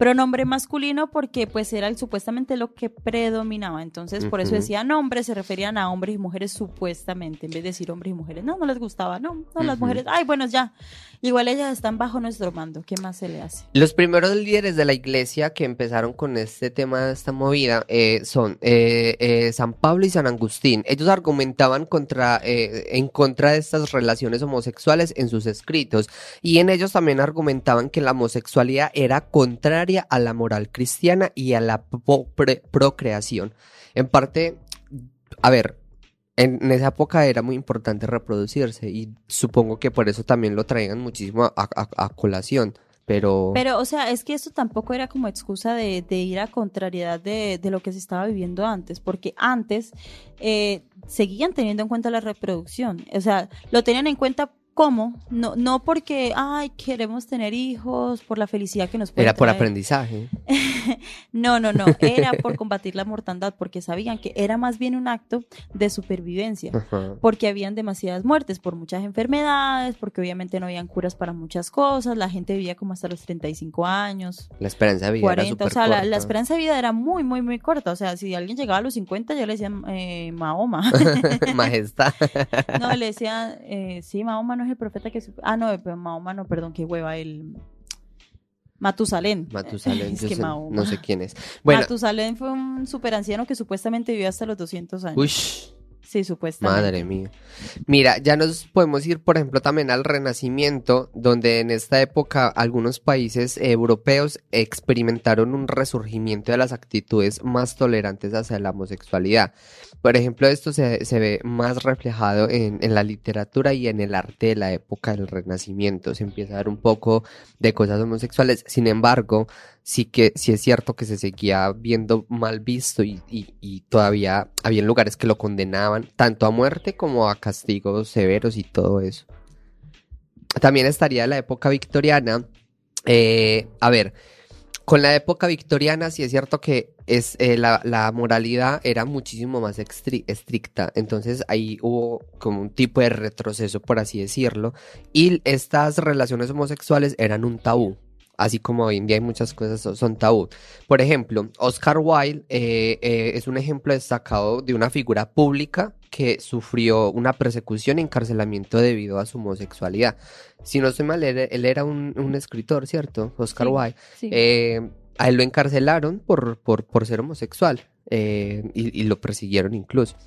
pronombre masculino porque pues era el- supuestamente lo que predominaba. Entonces por eso Ujú. decían hombres, se referían a hombres y mujeres supuestamente, en vez de decir hombres y mujeres. No, no les gustaba, no, no, las mujeres, ay, bueno, ya. Igual ellas están bajo nuestro mando, ¿qué más se le hace? Los primeros líderes de la iglesia que empezaron con este tema, esta movida, eh, son eh, eh, San Pablo y San Agustín. Ellos argumentaban contra, eh, en contra de estas relaciones homosexuales en sus escritos y en ellos también argumentaban que la homosexualidad era contraria a la moral cristiana y a la procreación. En parte, a ver, en, esa época era muy importante reproducirse y supongo que por eso también lo traían muchísimo a, colación. Pero, Pero, o sea, es que esto tampoco era como excusa de, ir a contrariedad de, de lo que se estaba viviendo antes, porque antes eh, seguían teniendo en cuenta la reproducción. O sea, lo tenían en cuenta como, no, no porque, ay, queremos tener hijos, por la felicidad que nos puede era por aprendizaje. (laughs) No, no, no, era por combatir la mortandad, porque sabían que era más bien un acto de supervivencia, Ajá. porque habían demasiadas muertes por muchas enfermedades, porque obviamente no habían curas para muchas cosas, la gente vivía como hasta los 35 años, La esperanza de vida 40, era o súper sea, la, la corta. esperanza de vida era muy, muy, muy corta, o sea, si alguien llegaba a los 50 ya le decían eh, Mahoma. (laughs) Majestad. (laughs) No, le decía, eh, sí, Mahoma no es el profeta que... Ah, no, pero Mahoma no, perdón, qué hueva, el... Matusalén. Matusalén, (laughs) Es que sé- no sé quién es. Bueno, Matusalén fue un super anciano que supuestamente vivió hasta los 200 años. uy, sí, supuestamente. madre mía. Mira, ya nos podemos ir, por ejemplo, también al Renacimiento, donde en esta época algunos países europeos experimentaron un resurgimiento de las actitudes más tolerantes hacia la homosexualidad. Por ejemplo, esto se, se ve más reflejado en, en la literatura y en el arte de la época del Renacimiento. Se empieza a ver un poco de cosas homosexuales. Sin embargo, sí que sí es cierto que se seguía viendo mal visto y, y- todavía había lugares que lo condenaban tanto a muerte como a castigos severos y todo eso. También estaría la época victoriana. Eh, a ver, con la época victoriana sí es cierto que es, eh, la, la moralidad era muchísimo más estricta, entonces ahí hubo como un tipo de retroceso, por así decirlo, y estas relaciones homosexuales eran un tabú. Así como hoy en día hay muchas cosas son- son tabú. Por ejemplo, Oscar Wilde eh, eh, es un ejemplo destacado de una figura pública que sufrió una persecución y encarcelamiento debido a su homosexualidad. Si no estoy mal, él, él era un, un escritor, ¿cierto? Oscar Sí, Wilde. Sí. Eh, a él lo encarcelaron por, por, por ser homosexual y, y lo persiguieron incluso.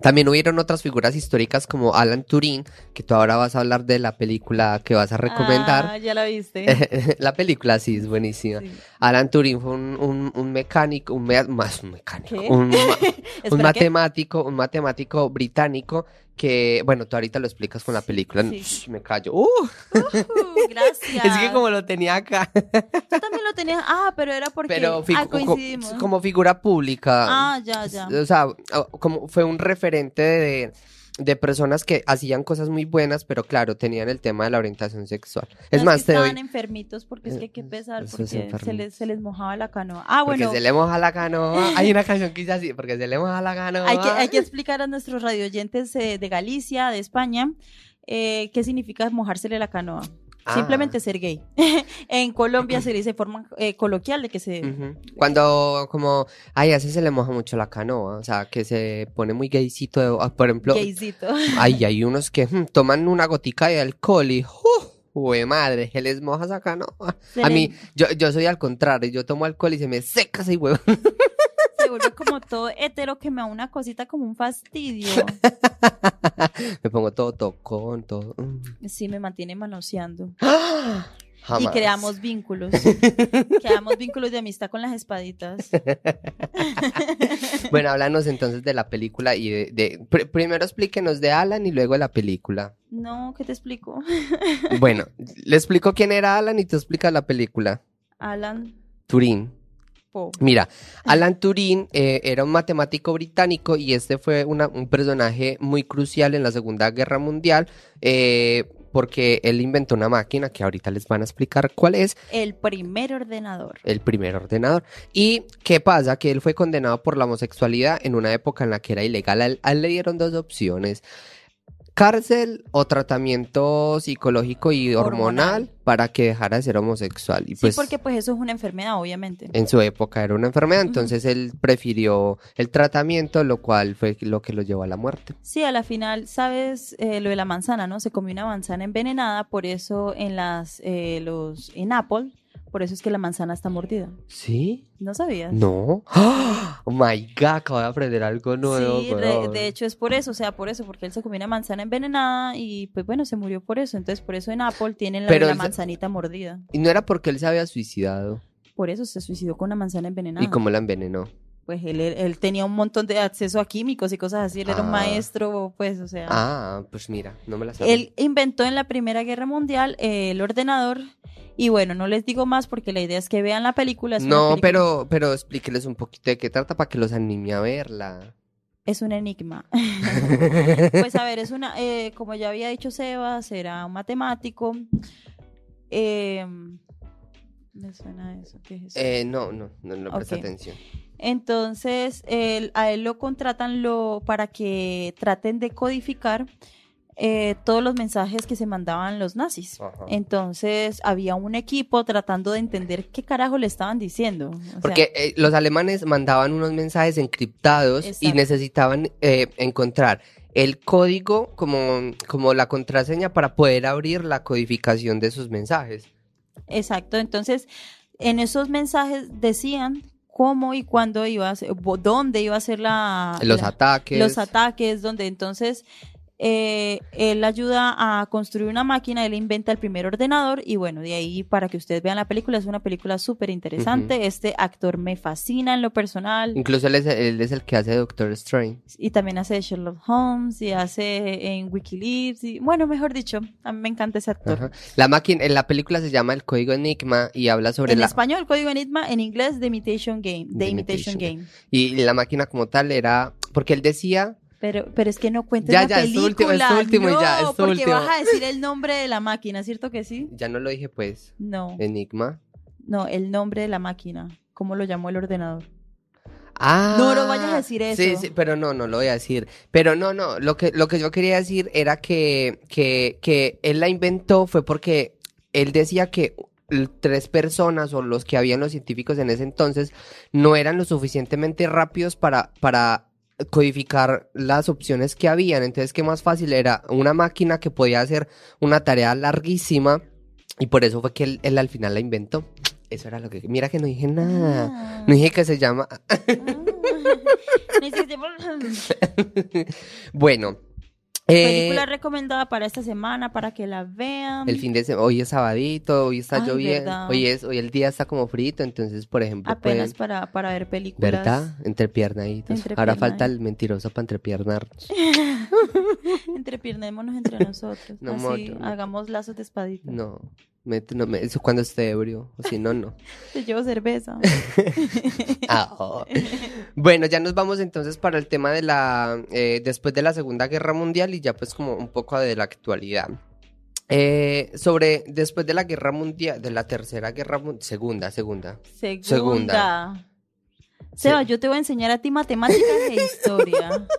También hubieron otras figuras históricas como Alan Turing, que tú ahora vas a hablar de la película que vas a recomendar. Ah, ya la viste. (laughs) la película sí es buenísima. Sí. Alan Turing fue un, un- un mecánico, un me- más un mecánico, (laughs) un, matemático, un matemático británico que, bueno, tú ahorita lo explicas con la película. Sí. Me callo. ¡Uh! Uh, gracias. (laughs) Es que como lo tenía acá. Tú también lo tenías. Ah, pero era porque Pero ah, figu- coincidimos. como figura pública. Ah, ya, ya. O sea, como fue un referente de, de personas que hacían cosas muy buenas, pero claro, tenían el tema de la orientación sexual. Es más, que te doy. estaban enfermitos porque es que qué pesar, Eso es porque se les, se les mojaba la canoa. Ah, Porque bueno, se le moja la canoa. (laughs) Hay una canción que dice así, porque se le moja la canoa. hay que, hay que explicar a nuestros radioyentes eh, de Galicia, de España, eh, qué significa mojársele la canoa. Ah. Simplemente ser gay. (laughs) en Colombia se dice forma eh, coloquial de que se... Cuando como, ay, así se le moja mucho la canoa, o sea, que se pone muy gaycito, de- ah, por ejemplo, Gaycito. (laughs) ay, hay unos que mm, toman una gotica de alcohol y, ¡uh! Güey, madre, que les moja esa canoa. Se A mí, yo, yo soy al contrario, yo tomo alcohol y se me seca ese huevo. (laughs) Se vuelve como todo hetero que me da una cosita como un fastidio. (laughs) me pongo todo tocón, todo. mm. Sí, me mantiene manoseando. Jamás. Y creamos vínculos. (laughs) creamos vínculos de amistad con las espaditas. (laughs) Bueno, háblanos entonces de la película y de, de- pr- primero explíquenos de Alan y luego la película. No, ¿qué te explico? Bueno, le explico quién era Alan y tú explicas la película. Alan Turín. Mira, Alan Turing eh, era un matemático británico y este fue una- un personaje muy crucial en la Segunda Guerra Mundial eh, porque él inventó una máquina que ahorita les van a explicar cuál es, El primer ordenador. el primer ordenador. ¿Y qué pasa? Que él fue condenado por la homosexualidad en una época en la que era ilegal. A él, a él le dieron dos opciones. Cárcel o tratamiento psicológico y hormonal, Hormonal. para que dejara de ser homosexual. Y Sí, pues, porque pues eso es una enfermedad, obviamente. en su época era una enfermedad, entonces él prefirió el tratamiento, lo cual fue lo que lo llevó a la muerte. Sí, a la final, sabes eh, lo de la manzana, ¿no? Se comió una manzana envenenada, por eso en las, eh, los, en Apple, por eso es que la manzana está mordida. ¿Sí? ¿No sabías? No. Oh my god, acabo de aprender algo nuevo. Sí, de hecho es por eso, o sea, por eso, porque él se comió una manzana envenenada y pues bueno, se murió por eso. Entonces por eso en Apple tienen la, Pero manzanita mordida. Y no era porque él se había suicidado. Por eso se suicidó con una manzana envenenada. ¿Y cómo la envenenó? Pues él, él, él tenía un montón de acceso a químicos y cosas así, él era un Ah. maestro, pues, o sea. Ah, pues mira, no me la sabía. Él inventó en la Primera Guerra Mundial eh, el ordenador y bueno, no les digo más porque la idea es que vean la película. No, película- pero, pero explíqueles un poquito de qué trata para que los anime a verla. Es un enigma. (laughs) Pues a ver, es una, eh, como ya había dicho Sebas, era un matemático. eh, me suena eso. ¿Qué es eso? Eh, no, no, no, no presta Ok. atención. Entonces, él- a él lo contratan lo, para que traten de codificar eh, todos los mensajes que se mandaban los nazis. Ajá. Entonces, había un equipo tratando de entender qué carajo le estaban diciendo. O sea, Porque eh, los alemanes mandaban unos mensajes encriptados y necesitaban eh, encontrar el código como, como la contraseña para poder abrir la codificación de esos mensajes. Exacto, entonces en esos mensajes decían cómo y cuándo iba a ser, dónde iba a ser la, los la- ataques. los ataques, donde entonces eh, él ayuda a construir una máquina, él inventa el primer ordenador y bueno, de ahí para que ustedes vean la película, es una película súper interesante, este actor me fascina en lo personal Incluso él es, él es el que hace Doctor Strange. y también hace Sherlock Holmes y hace en Wikileaks y bueno, mejor dicho, a mí me encanta ese actor. Ajá. La máquina, en la película se llama El Código Enigma y habla sobre En la español, Código Enigma, en inglés, The Imitation Game. The The Imitation, Imitation Game. y la máquina como tal era porque él decía Pero, pero es que no cuentes Ya, la ya, es tu película. último- es tu último y no, ya, es tu porque último. vas a decir el nombre de la máquina, ¿cierto que sí? ya no lo dije pues No, Enigma. no, el nombre de la máquina. ¿Cómo lo llamó el ordenador? Ah, No lo vayas a decir eso. Sí, sí, pero no, no lo voy a decir. Pero no, no, lo que, lo que yo quería decir era que, que, que él la inventó fue porque él decía que tres personas o los que habían los científicos en ese entonces no eran lo suficientemente rápidos para, para codificar las opciones que habían. Entonces, qué más fácil era una máquina que podía hacer una tarea larguísima y por eso fue que él, él al final la inventó. Eso era lo que... Mira que no dije nada. Ah. No dije que se llama... Ah. (laughs) (laughs) Ni eh, Película recomendada para esta semana, para que la vean. el fin de semana, hoy es sabadito, hoy está Ay, lloviendo, verdad. hoy es, hoy el día está como frito, entonces, por ejemplo, Apenas pueden- para, para ver películas. ¿verdad? Entrepiernaditos. Entre Ahora falta el mentiroso para entrepiernarnos. (laughs) Entrepiernémonos entre nosotros. No, Así, moto. hagamos lazos de espadita. No, no me- eso cuando esté ebrio, o si no, no. (laughs) Te llevo cerveza. (laughs) Ah, oh. Bueno, ya nos vamos entonces para el tema de la, eh, después de la Segunda Guerra Mundial y ya pues como un poco de la actualidad. Eh, sobre, después de la Guerra Mundial, de la Tercera Guerra Mundial, Segunda, Segunda. Segunda. Segunda. Seba, Sí. yo te voy a enseñar a ti matemáticas e historia. (laughs)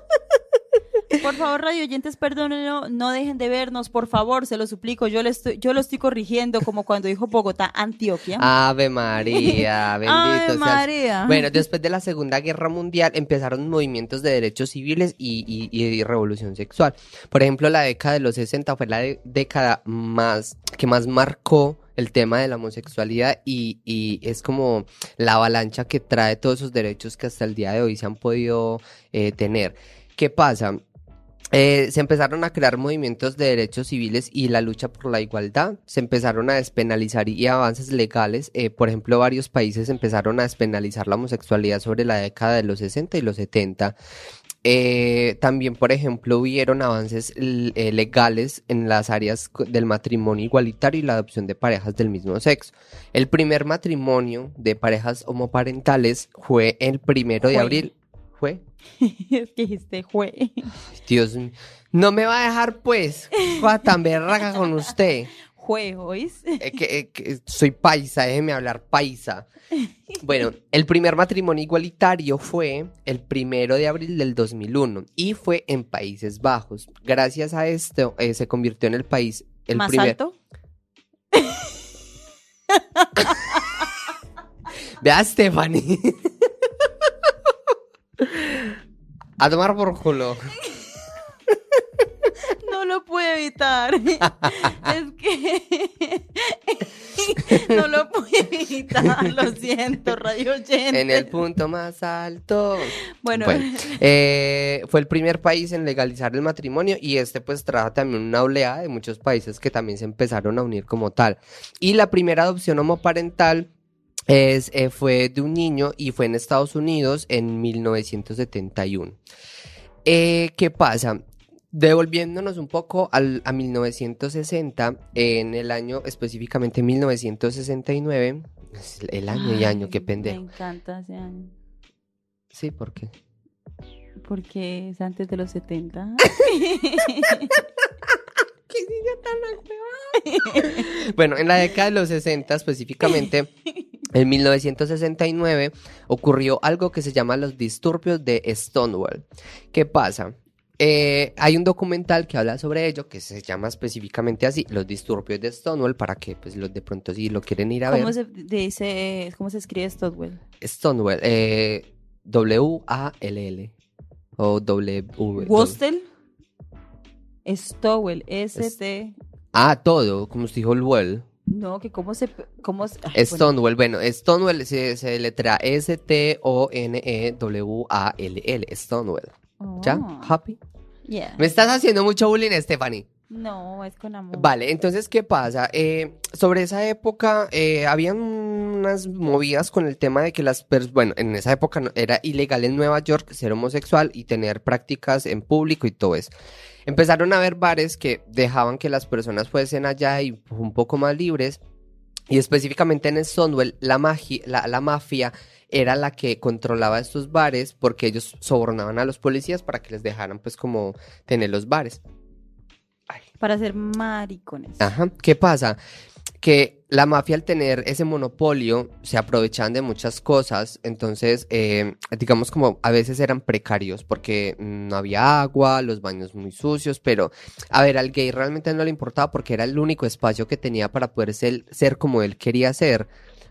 Por favor, radio oyentes, perdónenlo, no dejen de vernos, por favor, se lo suplico. Yo, le estoy, yo lo estoy corrigiendo como cuando dijo Bogotá, Antioquia. Ave María, (laughs) bendito seas. María. Bueno, después de la Segunda Guerra Mundial empezaron movimientos de derechos civiles y, y- y revolución sexual. Por ejemplo, la década de los 60 fue la de- década más que más marcó el tema de la homosexualidad y, y es como la avalancha que trae todos esos derechos que hasta el día de hoy se han podido eh, tener. ¿Qué pasa? Eh, se empezaron a crear movimientos de derechos civiles y la lucha por la igualdad. Se empezaron a despenalizar y avances legales. Eh, por ejemplo, varios países empezaron a despenalizar la homosexualidad sobre la década de los 60 y los 70. Eh, también, por ejemplo, hubieron avances eh, legales en las áreas del matrimonio igualitario y la adopción de parejas del mismo sexo. El primer matrimonio de parejas homoparentales fue el primero de abril. ¿Fue? (laughs) es que dijiste, jue. Dios mío. No me va a dejar, pues, cosa tan berraca con usted. Jue, ¿oís? Eh, que, eh, que soy paisa, déjeme hablar paisa. Bueno, el primer matrimonio igualitario fue el primero de abril del 2001 y fue en Países Bajos. Gracias a esto eh, se convirtió en el país el ¿Más primer. alto? Vea, Stephanie. A tomar por culo. (laughs) No lo puede evitar. (laughs) es que (laughs) no lo pude evitar. Lo siento, radio oyente. En el punto más alto. Bueno, Bueno, eh, fue el primer país en legalizar el matrimonio y este pues trajo también una oleada de muchos países que también se empezaron a unir como tal. Y la primera adopción homoparental es, eh, fue de un niño y fue en Estados Unidos en 1971. Eh, ¿Qué pasa? Devolviéndonos un poco al, a 1960, en el año específicamente 1969, es el año y año, qué pendejo. Me encanta ese año. Sí, ¿por qué? Porque es antes de los 70. (laughs) (laughs) qué tan (laughs) bueno, en la década de los 60 específicamente, (laughs) en 1969, ocurrió algo que se llama los disturbios de Stonewall. ¿Qué pasa? Eh, hay un documental que habla sobre ello, que se llama específicamente así, Los disturbios de Stonewall, para que pues los de pronto si lo quieren ir a ¿Cómo ver. se dice, cómo se escribe Stotwell? Stonewall, eh, W-A-L-L. O W. Wostel. Stowell, S-T. Ah, todo, como se dijo el well. No, que cómo se. Cómo se- ay, bueno. Stonewall, bueno, Stonewall se, se letra S-T-O-N-E-W-A-L-L. Stonewall. ¿Ya? Oh, ¿Happy? yeah. Me estás haciendo mucho bullying, Stephanie. No, es con amor. Vale, entonces, ¿qué pasa? Eh, sobre esa época, eh, habían unas movidas con el tema de que las personas, bueno, en esa época era ilegal en Nueva York ser homosexual y tener prácticas en público y todo eso. Empezaron a haber bares que dejaban que las personas fuesen allá y un poco más libres. Y específicamente en Stonewall, la, magi- la, la mafia era la que controlaba estos bares porque ellos sobornaban a los policías para que les dejaran pues como tener los bares. Para ser maricones. Ajá. ¿Qué pasa? Que la mafia al tener ese monopolio se aprovechaban de muchas cosas, entonces eh, digamos como a veces eran precarios porque no había agua, los baños muy sucios, pero a ver, al gay realmente no le importaba porque era el único espacio que tenía para poder ser, ser como él quería ser,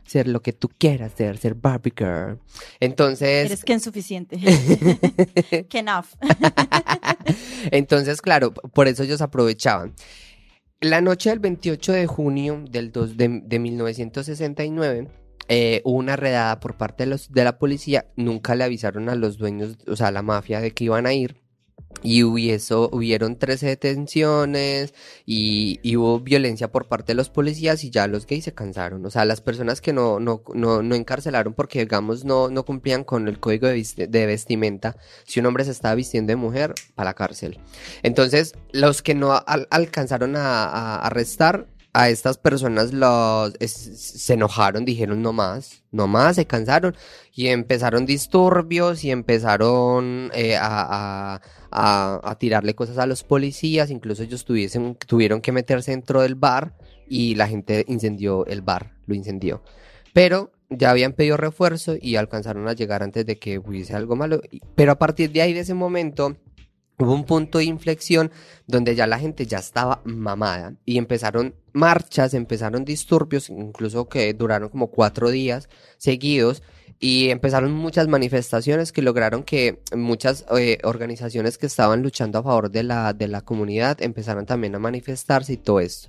ser lo que tú quieras ser, ser Barbie girl. Entonces... Eres que insuficiente. que enough. (laughs) (laughs) Entonces, claro, por eso ellos aprovechaban. La noche del 28 de junio del dos- de, de 1969 eh, hubo una redada por parte de, los, de la policía. Nunca le avisaron a los dueños, o sea, a la mafia de que iban a ir. Y hubiese- hubieron 13 detenciones y, hubo violencia por parte de los policías y ya los gays se cansaron. O sea, las personas que no, no, no, no encarcelaron porque, digamos, no, no cumplían con el código de, de vestimenta. Si un hombre se estaba vistiendo de mujer, para la cárcel. Entonces, los que no al- alcanzaron a arrestar a estas personas los se enojaron, dijeron no más, no más, se cansaron y empezaron disturbios y empezaron eh, a, a- a- tirarle cosas a los policías, incluso ellos tuviesen, tuvieron que meterse dentro del bar y la gente incendió el bar, lo incendió. Pero ya habían pedido refuerzo y alcanzaron a llegar antes de que hubiese algo malo. Pero a partir de ahí, de ese momento, hubo un punto de inflexión donde ya la gente ya estaba mamada y empezaron marchas, empezaron disturbios, incluso que duraron como cuatro días seguidos y empezaron muchas manifestaciones que lograron que muchas eh, organizaciones que estaban luchando a favor de la, de la comunidad empezaron también a manifestarse y todo esto.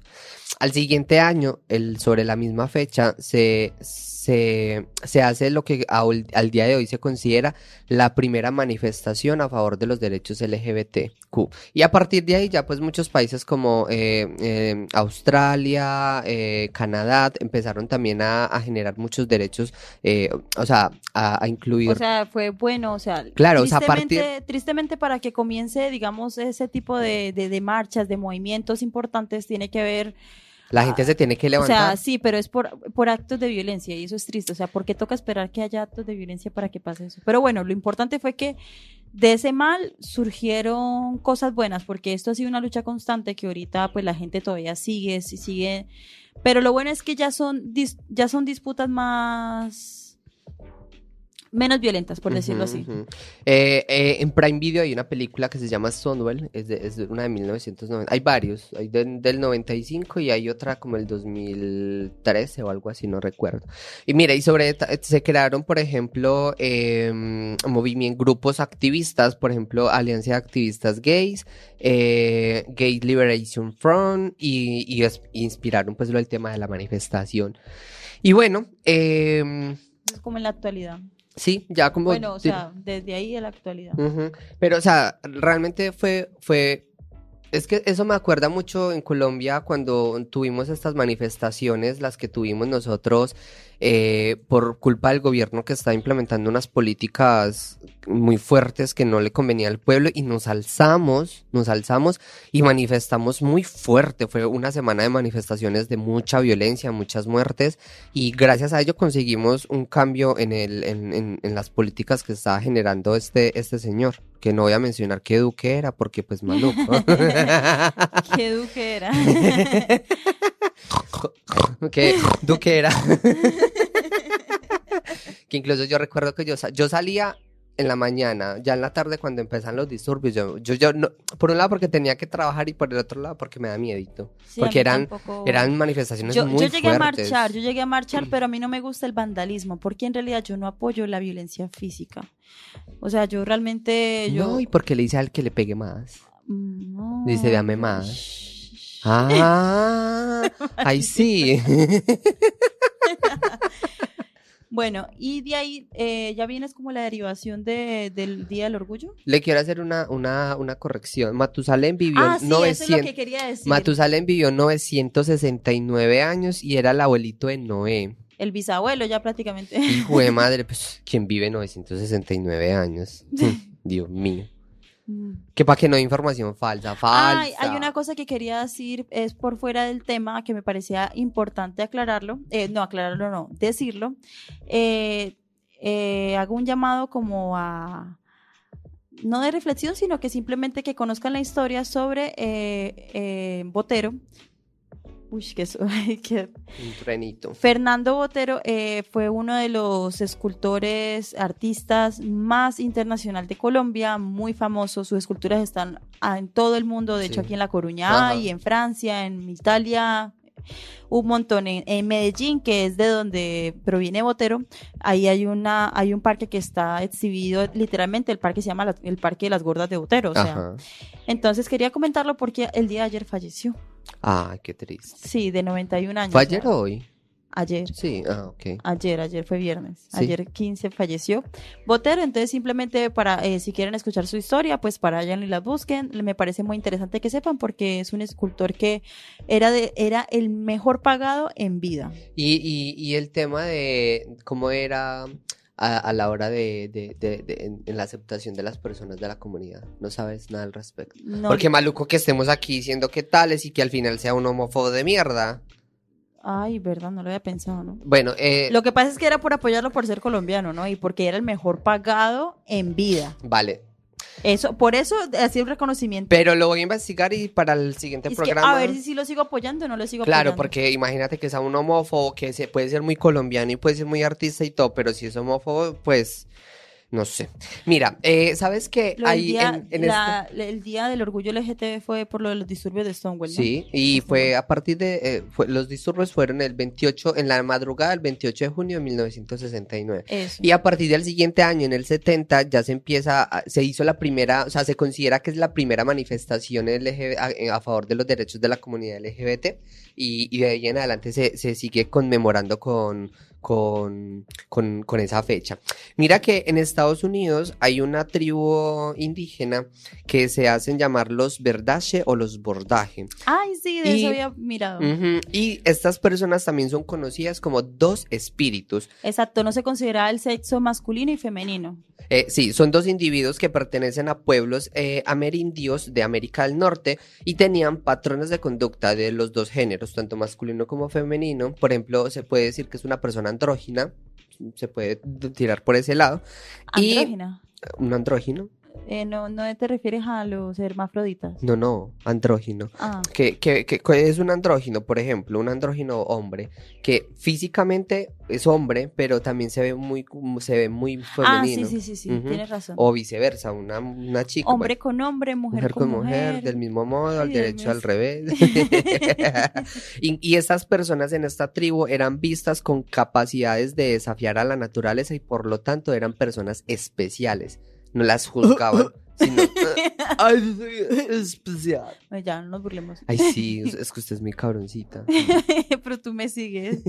Al siguiente año, el, sobre la misma fecha, se, se, se hace lo que al, al día de hoy se considera la primera manifestación a favor de los derechos LGBTQ. Y a partir de ahí ya pues muchos países como eh, eh, Australia, eh, Canadá empezaron también a, a generar muchos derechos, eh, o sea, a, a incluir... O sea, fue bueno, o sea, Claro, o sea, a tristemente para que comience, digamos, ese tipo de, de, de marchas, de movimientos importantes, tiene que ver, la gente se tiene que o levantar. sea, sí, pero es por, por actos de violencia y eso es triste, o sea, ¿por qué toca esperar que haya actos de violencia para que pase eso? Pero bueno, lo importante fue que de ese mal surgieron cosas buenas, porque esto ha sido una lucha constante que ahorita pues la gente todavía sigue, sigue, pero lo bueno es que ya son, dis- ya son disputas más menos violentas, por decirlo así. Eh, eh, en Prime Video hay una película que se llama Stonewall, es, de, es de una de 1990. Hay varios, hay de- del 95 y hay otra como el 2013 o algo así, no recuerdo. Y mira, y sobre se crearon, por ejemplo, eh, movimientos, grupos activistas, por ejemplo, Alianza de Activistas Gays, eh, Gay Liberation Front y, y es- inspiraron pues lo del tema de la manifestación. Y bueno, eh, Es como en la actualidad. Sí, ya como... Bueno, o sea, desde ahí a la actualidad. Pero, o sea, realmente fue, fue, es que eso me acuerda mucho en Colombia cuando tuvimos estas manifestaciones, las que tuvimos nosotros eh, por culpa del gobierno que está implementando unas políticas muy fuertes que no le convenía al pueblo y nos alzamos, nos alzamos y manifestamos muy fuerte. Fue una semana de manifestaciones de mucha violencia, muchas muertes y gracias a ello conseguimos un cambio en, el, en, en, en las políticas que estaba generando este, este señor, que no voy a mencionar qué duque era porque pues maluco. (laughs) ¿Qué duque era? (laughs) (laughs) que duque era. (laughs) que incluso yo recuerdo que yo, sa- yo salía en la mañana, ya en la tarde cuando empezaban los disturbios, yo, yo, yo no, por un lado porque tenía que trabajar y por el otro lado porque me da miedito. Sí, porque eran, tampoco- eran manifestaciones yo, muy yo llegué a marchar, yo llegué a marchar, pero a mí no me gusta el vandalismo, porque en realidad yo no apoyo la violencia física. O sea, yo realmente, yo... No, y porque le dice al que le pegue más. No. Dice, "Véame más". Ah, ahí (laughs) sí. (laughs) Bueno, y de ahí eh, ya vienes como la derivación de, del Día del Orgullo. Le quiero hacer una, una, una corrección. Matusalén vivió Ah, sí, eso es 900. lo que quería decir. Matusalén vivió 969 años y era el abuelito de Noé. El bisabuelo ya prácticamente. Hijo de (laughs) madre, pues, ¿quién vive 969 años? Dios mío. Mm. Que para que no hay información falsa, falsa. Ay, hay una cosa que quería decir, es por fuera del tema, que me parecía importante aclararlo, eh, no, aclararlo no, decirlo. Eh, eh, hago un llamado como a, no de reflexión, sino que simplemente que conozcan la historia sobre Botero. Uy, que, eso- que Un trenito. Fernando Botero eh, fue uno de los escultores, artistas más internacional de Colombia, muy famoso. Sus esculturas están en todo el mundo, de hecho aquí en La Coruña Ajá. hay, en Francia, en Italia, un montón. En, en Medellín, que es de donde proviene Botero, ahí hay, una, hay un parque que está exhibido, literalmente el parque se llama la- el Parque de las Gordas de Botero. O sea, Ajá. entonces quería comentarlo porque el día de ayer falleció. Ay, qué triste. Sí, de 91 años. ¿Fue ayer o hoy? Ayer. Sí, ah, ok. Ayer, ayer fue viernes. Sí. Ayer 15 falleció Botero. Entonces, simplemente para, eh, si quieren escuchar su historia, pues para allá y la busquen. Me parece muy interesante que sepan porque es un escultor que era, de, era el mejor pagado en vida. Y, y, y el tema de cómo era a, a la hora de, de, de- de- en, en la aceptación de las personas de la comunidad. No sabes nada al respecto. No, Porque maluco que estemos aquí diciendo que tales y que al final sea un homófobo de mierda. Ay, verdad, no lo había pensado, ¿no? Bueno, eh, Lo que pasa es que era por apoyarlo por ser colombiano, ¿no? Y porque era el mejor pagado en vida. vale. Eso, por eso hacía un reconocimiento. Pero lo voy a investigar y para el siguiente Es que, programa. a ver si sí lo sigo apoyando o no lo sigo Claro, apoyando. porque imagínate que sea un homófobo que se puede ser muy colombiano y puede ser muy artista y todo, pero si es homófobo, pues no sé. Mira, eh, ¿sabes qué? Lo del Ahí día, en, en este- el día del orgullo LGTB fue por lo de los disturbios de Stonewall, ¿no? Sí, y fue a partir de, eh, fue- los disturbios fueron el 28, en la madrugada del 28 de junio de 1969. Eso. Y a partir del siguiente año, en el 70, ya se empieza, a- se hizo la primera, o sea, se considera que es la primera manifestación LGB a, eh, a favor de los derechos de la comunidad LGBT y, y de ahí en adelante se, se sigue conmemorando con, con, con, con esa fecha. Mira que en Estados Unidos hay una tribu indígena que se hacen llamar los Verdache o los Bordaje. Ay, sí, de Y- eso había mirado. Ujú, Y estas personas también son conocidas como dos espíritus. Exacto, no se considera el sexo masculino y femenino. Eh, sí, son dos individuos que pertenecen a pueblos eh, amerindios de América del Norte y tenían patrones de conducta de los dos géneros, tanto masculino como femenino. Por ejemplo, se puede decir que es una persona andrógina, se puede tirar por ese lado. Y- Andrógina. ¿Un andrógino? Eh, no, no te refieres a los hermafroditas. No, no, andrógino. Ah, que, que, que es un andrógino, por ejemplo, un andrógino hombre, que físicamente es hombre, pero también se ve muy, se ve muy ah sí, femenino. sí, sí, sí, Ujú. tienes razón. O viceversa, una, una chica. hombre bueno, con hombre, mujer, mujer con mujer, del mismo modo, al derecho al revés. (laughs) y, y estas personas en esta tribu eran vistas con capacidades de desafiar a la naturaleza y por lo tanto eran personas especiales. No las juzgaban, (laughs) sino... (laughs) Ay, soy especial. Ay, Ya, no nos burlemos. Ay, sí, (laughs) es que usted es muy cabroncita. Pero tú me sigues.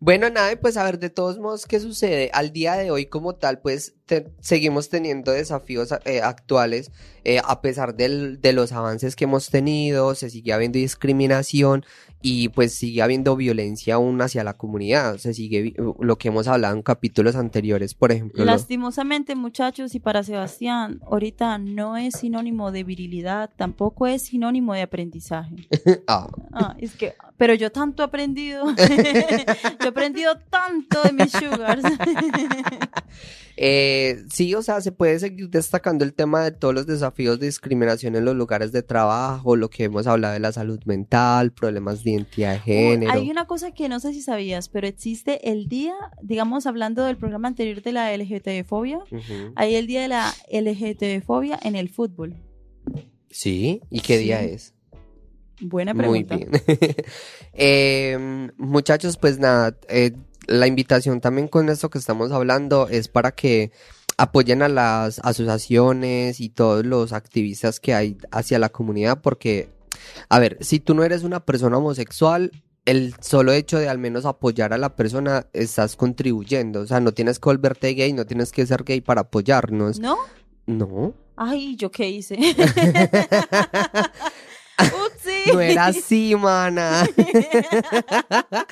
bueno, nada, y pues a ver, de todos modos, ¿qué sucede? Al día de hoy como tal, pues te- seguimos teniendo desafíos eh, actuales, eh, a pesar del- de los avances que hemos tenido, se sigue habiendo discriminación y pues sigue habiendo violencia aún hacia la comunidad. Se sigue vi- lo que hemos hablado en capítulos anteriores, por ejemplo. lo- Lastimosamente, muchachos, y para Sebastián, ahorita no es sinónimo de virilidad, tampoco es sinónimo de aprendizaje. (laughs) Ah, Ah, es que, pero yo tanto he aprendido, (laughs) yo he aprendido tanto de mis sugars. (laughs) Eh, sí, o sea, se puede seguir destacando el tema de todos los desafíos de discriminación en los lugares de trabajo, lo que hemos hablado de la salud mental, problemas de identidad de género. Hay una cosa que no sé si sabías, pero existe el día, digamos, hablando del programa anterior de la LGTB-fobia, hay el día de la LGTB-fobia en el fútbol. Sí, ¿y qué día es? Buena Muy pregunta. bien. (laughs) Eh, muchachos, pues nada, eh, la invitación también con esto que estamos hablando es para que apoyen a las asociaciones y todos los activistas que hay hacia la comunidad, porque, a ver, si tú no eres una persona homosexual, el solo hecho de al menos apoyar a la persona estás contribuyendo, o sea, no tienes que volverte gay, no tienes que ser gay para apoyarnos. ¿No? No. Ay, ¿yo qué hice? (laughs) Upsi. No era así, mana. (laughs)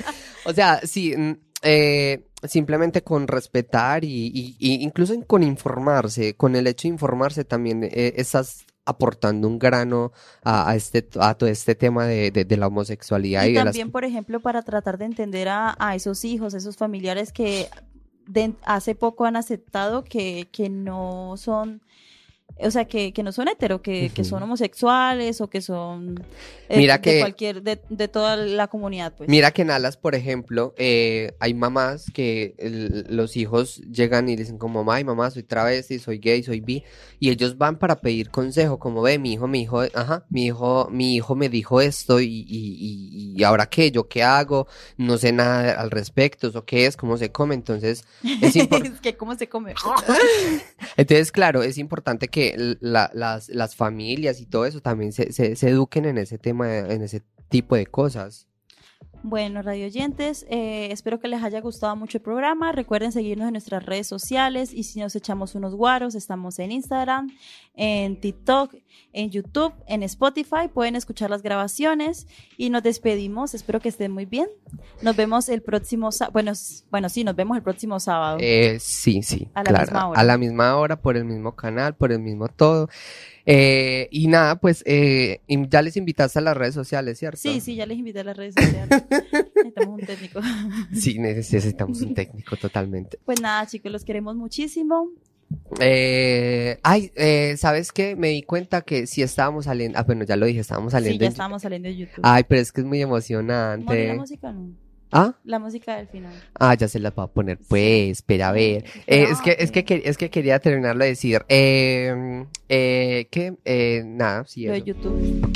o sea, sí, eh, simplemente con respetar y, y- y incluso con informarse, con el hecho de informarse también eh, estás aportando un grano a, a este a todo este tema de, de- de la homosexualidad y, Y de las también, por ejemplo, para tratar de entender a, a esos hijos, esos familiares que de- hace poco han aceptado que, que no son, o sea, que, que no son hetero, que, que son homosexuales o que son eh, Mira de que- cualquier, de, de toda la comunidad, pues. Mira que en Alas, por ejemplo, eh, hay mamás que el- los hijos llegan y dicen como, ay mamá, soy travesti, soy gay, soy bi, y ellos van para pedir consejo, como ve, mi hijo, mi hijo, ajá, mi hijo, mi hijo me dijo esto y, y, y, y ahora qué, yo qué hago, no sé nada al respecto, eso qué es, cómo se come, entonces es (laughs) es que cómo se come. (laughs) Entonces, claro, es importante que la- las, las familias y todo eso también se, se, se eduquen en ese tema, en ese tipo de cosas. Bueno, radio oyentes, eh, espero que les haya gustado mucho el programa. Recuerden seguirnos en nuestras redes sociales y si nos echamos unos guaros, estamos en Instagram, en TikTok, en YouTube, en Spotify. Pueden escuchar las grabaciones y nos despedimos. Espero que estén muy bien. Nos vemos el próximo sábado. Bueno, bueno, sí, nos vemos el próximo sábado. Eh, sí, sí, A la claro. misma hora. A la misma hora, por el mismo canal, por el mismo todo. Eh, y nada, pues eh, ya les invitaste a las redes sociales, ¿cierto? sí, sí, ya les invité a las redes sociales. (laughs) Necesitamos un técnico. Sí, necesitamos un técnico totalmente. Pues nada, chicos, los queremos muchísimo. Eh, ay, eh, ¿sabes qué? Me di cuenta que sí estábamos saliendo. Ah, bueno, ya lo dije, estábamos Sí, saliendo. ya en- estamos saliendo de YouTube. Ay, pero es que es muy ¿Morí emocionante. la música no? ¿Ah? La música del final. Ah, ya se las va a poner, pues, espera a ver. Eh, es que, es que, es que quería terminarlo de decir. Eh, eh, que, eh, nada, sí, Lo de. YouTube.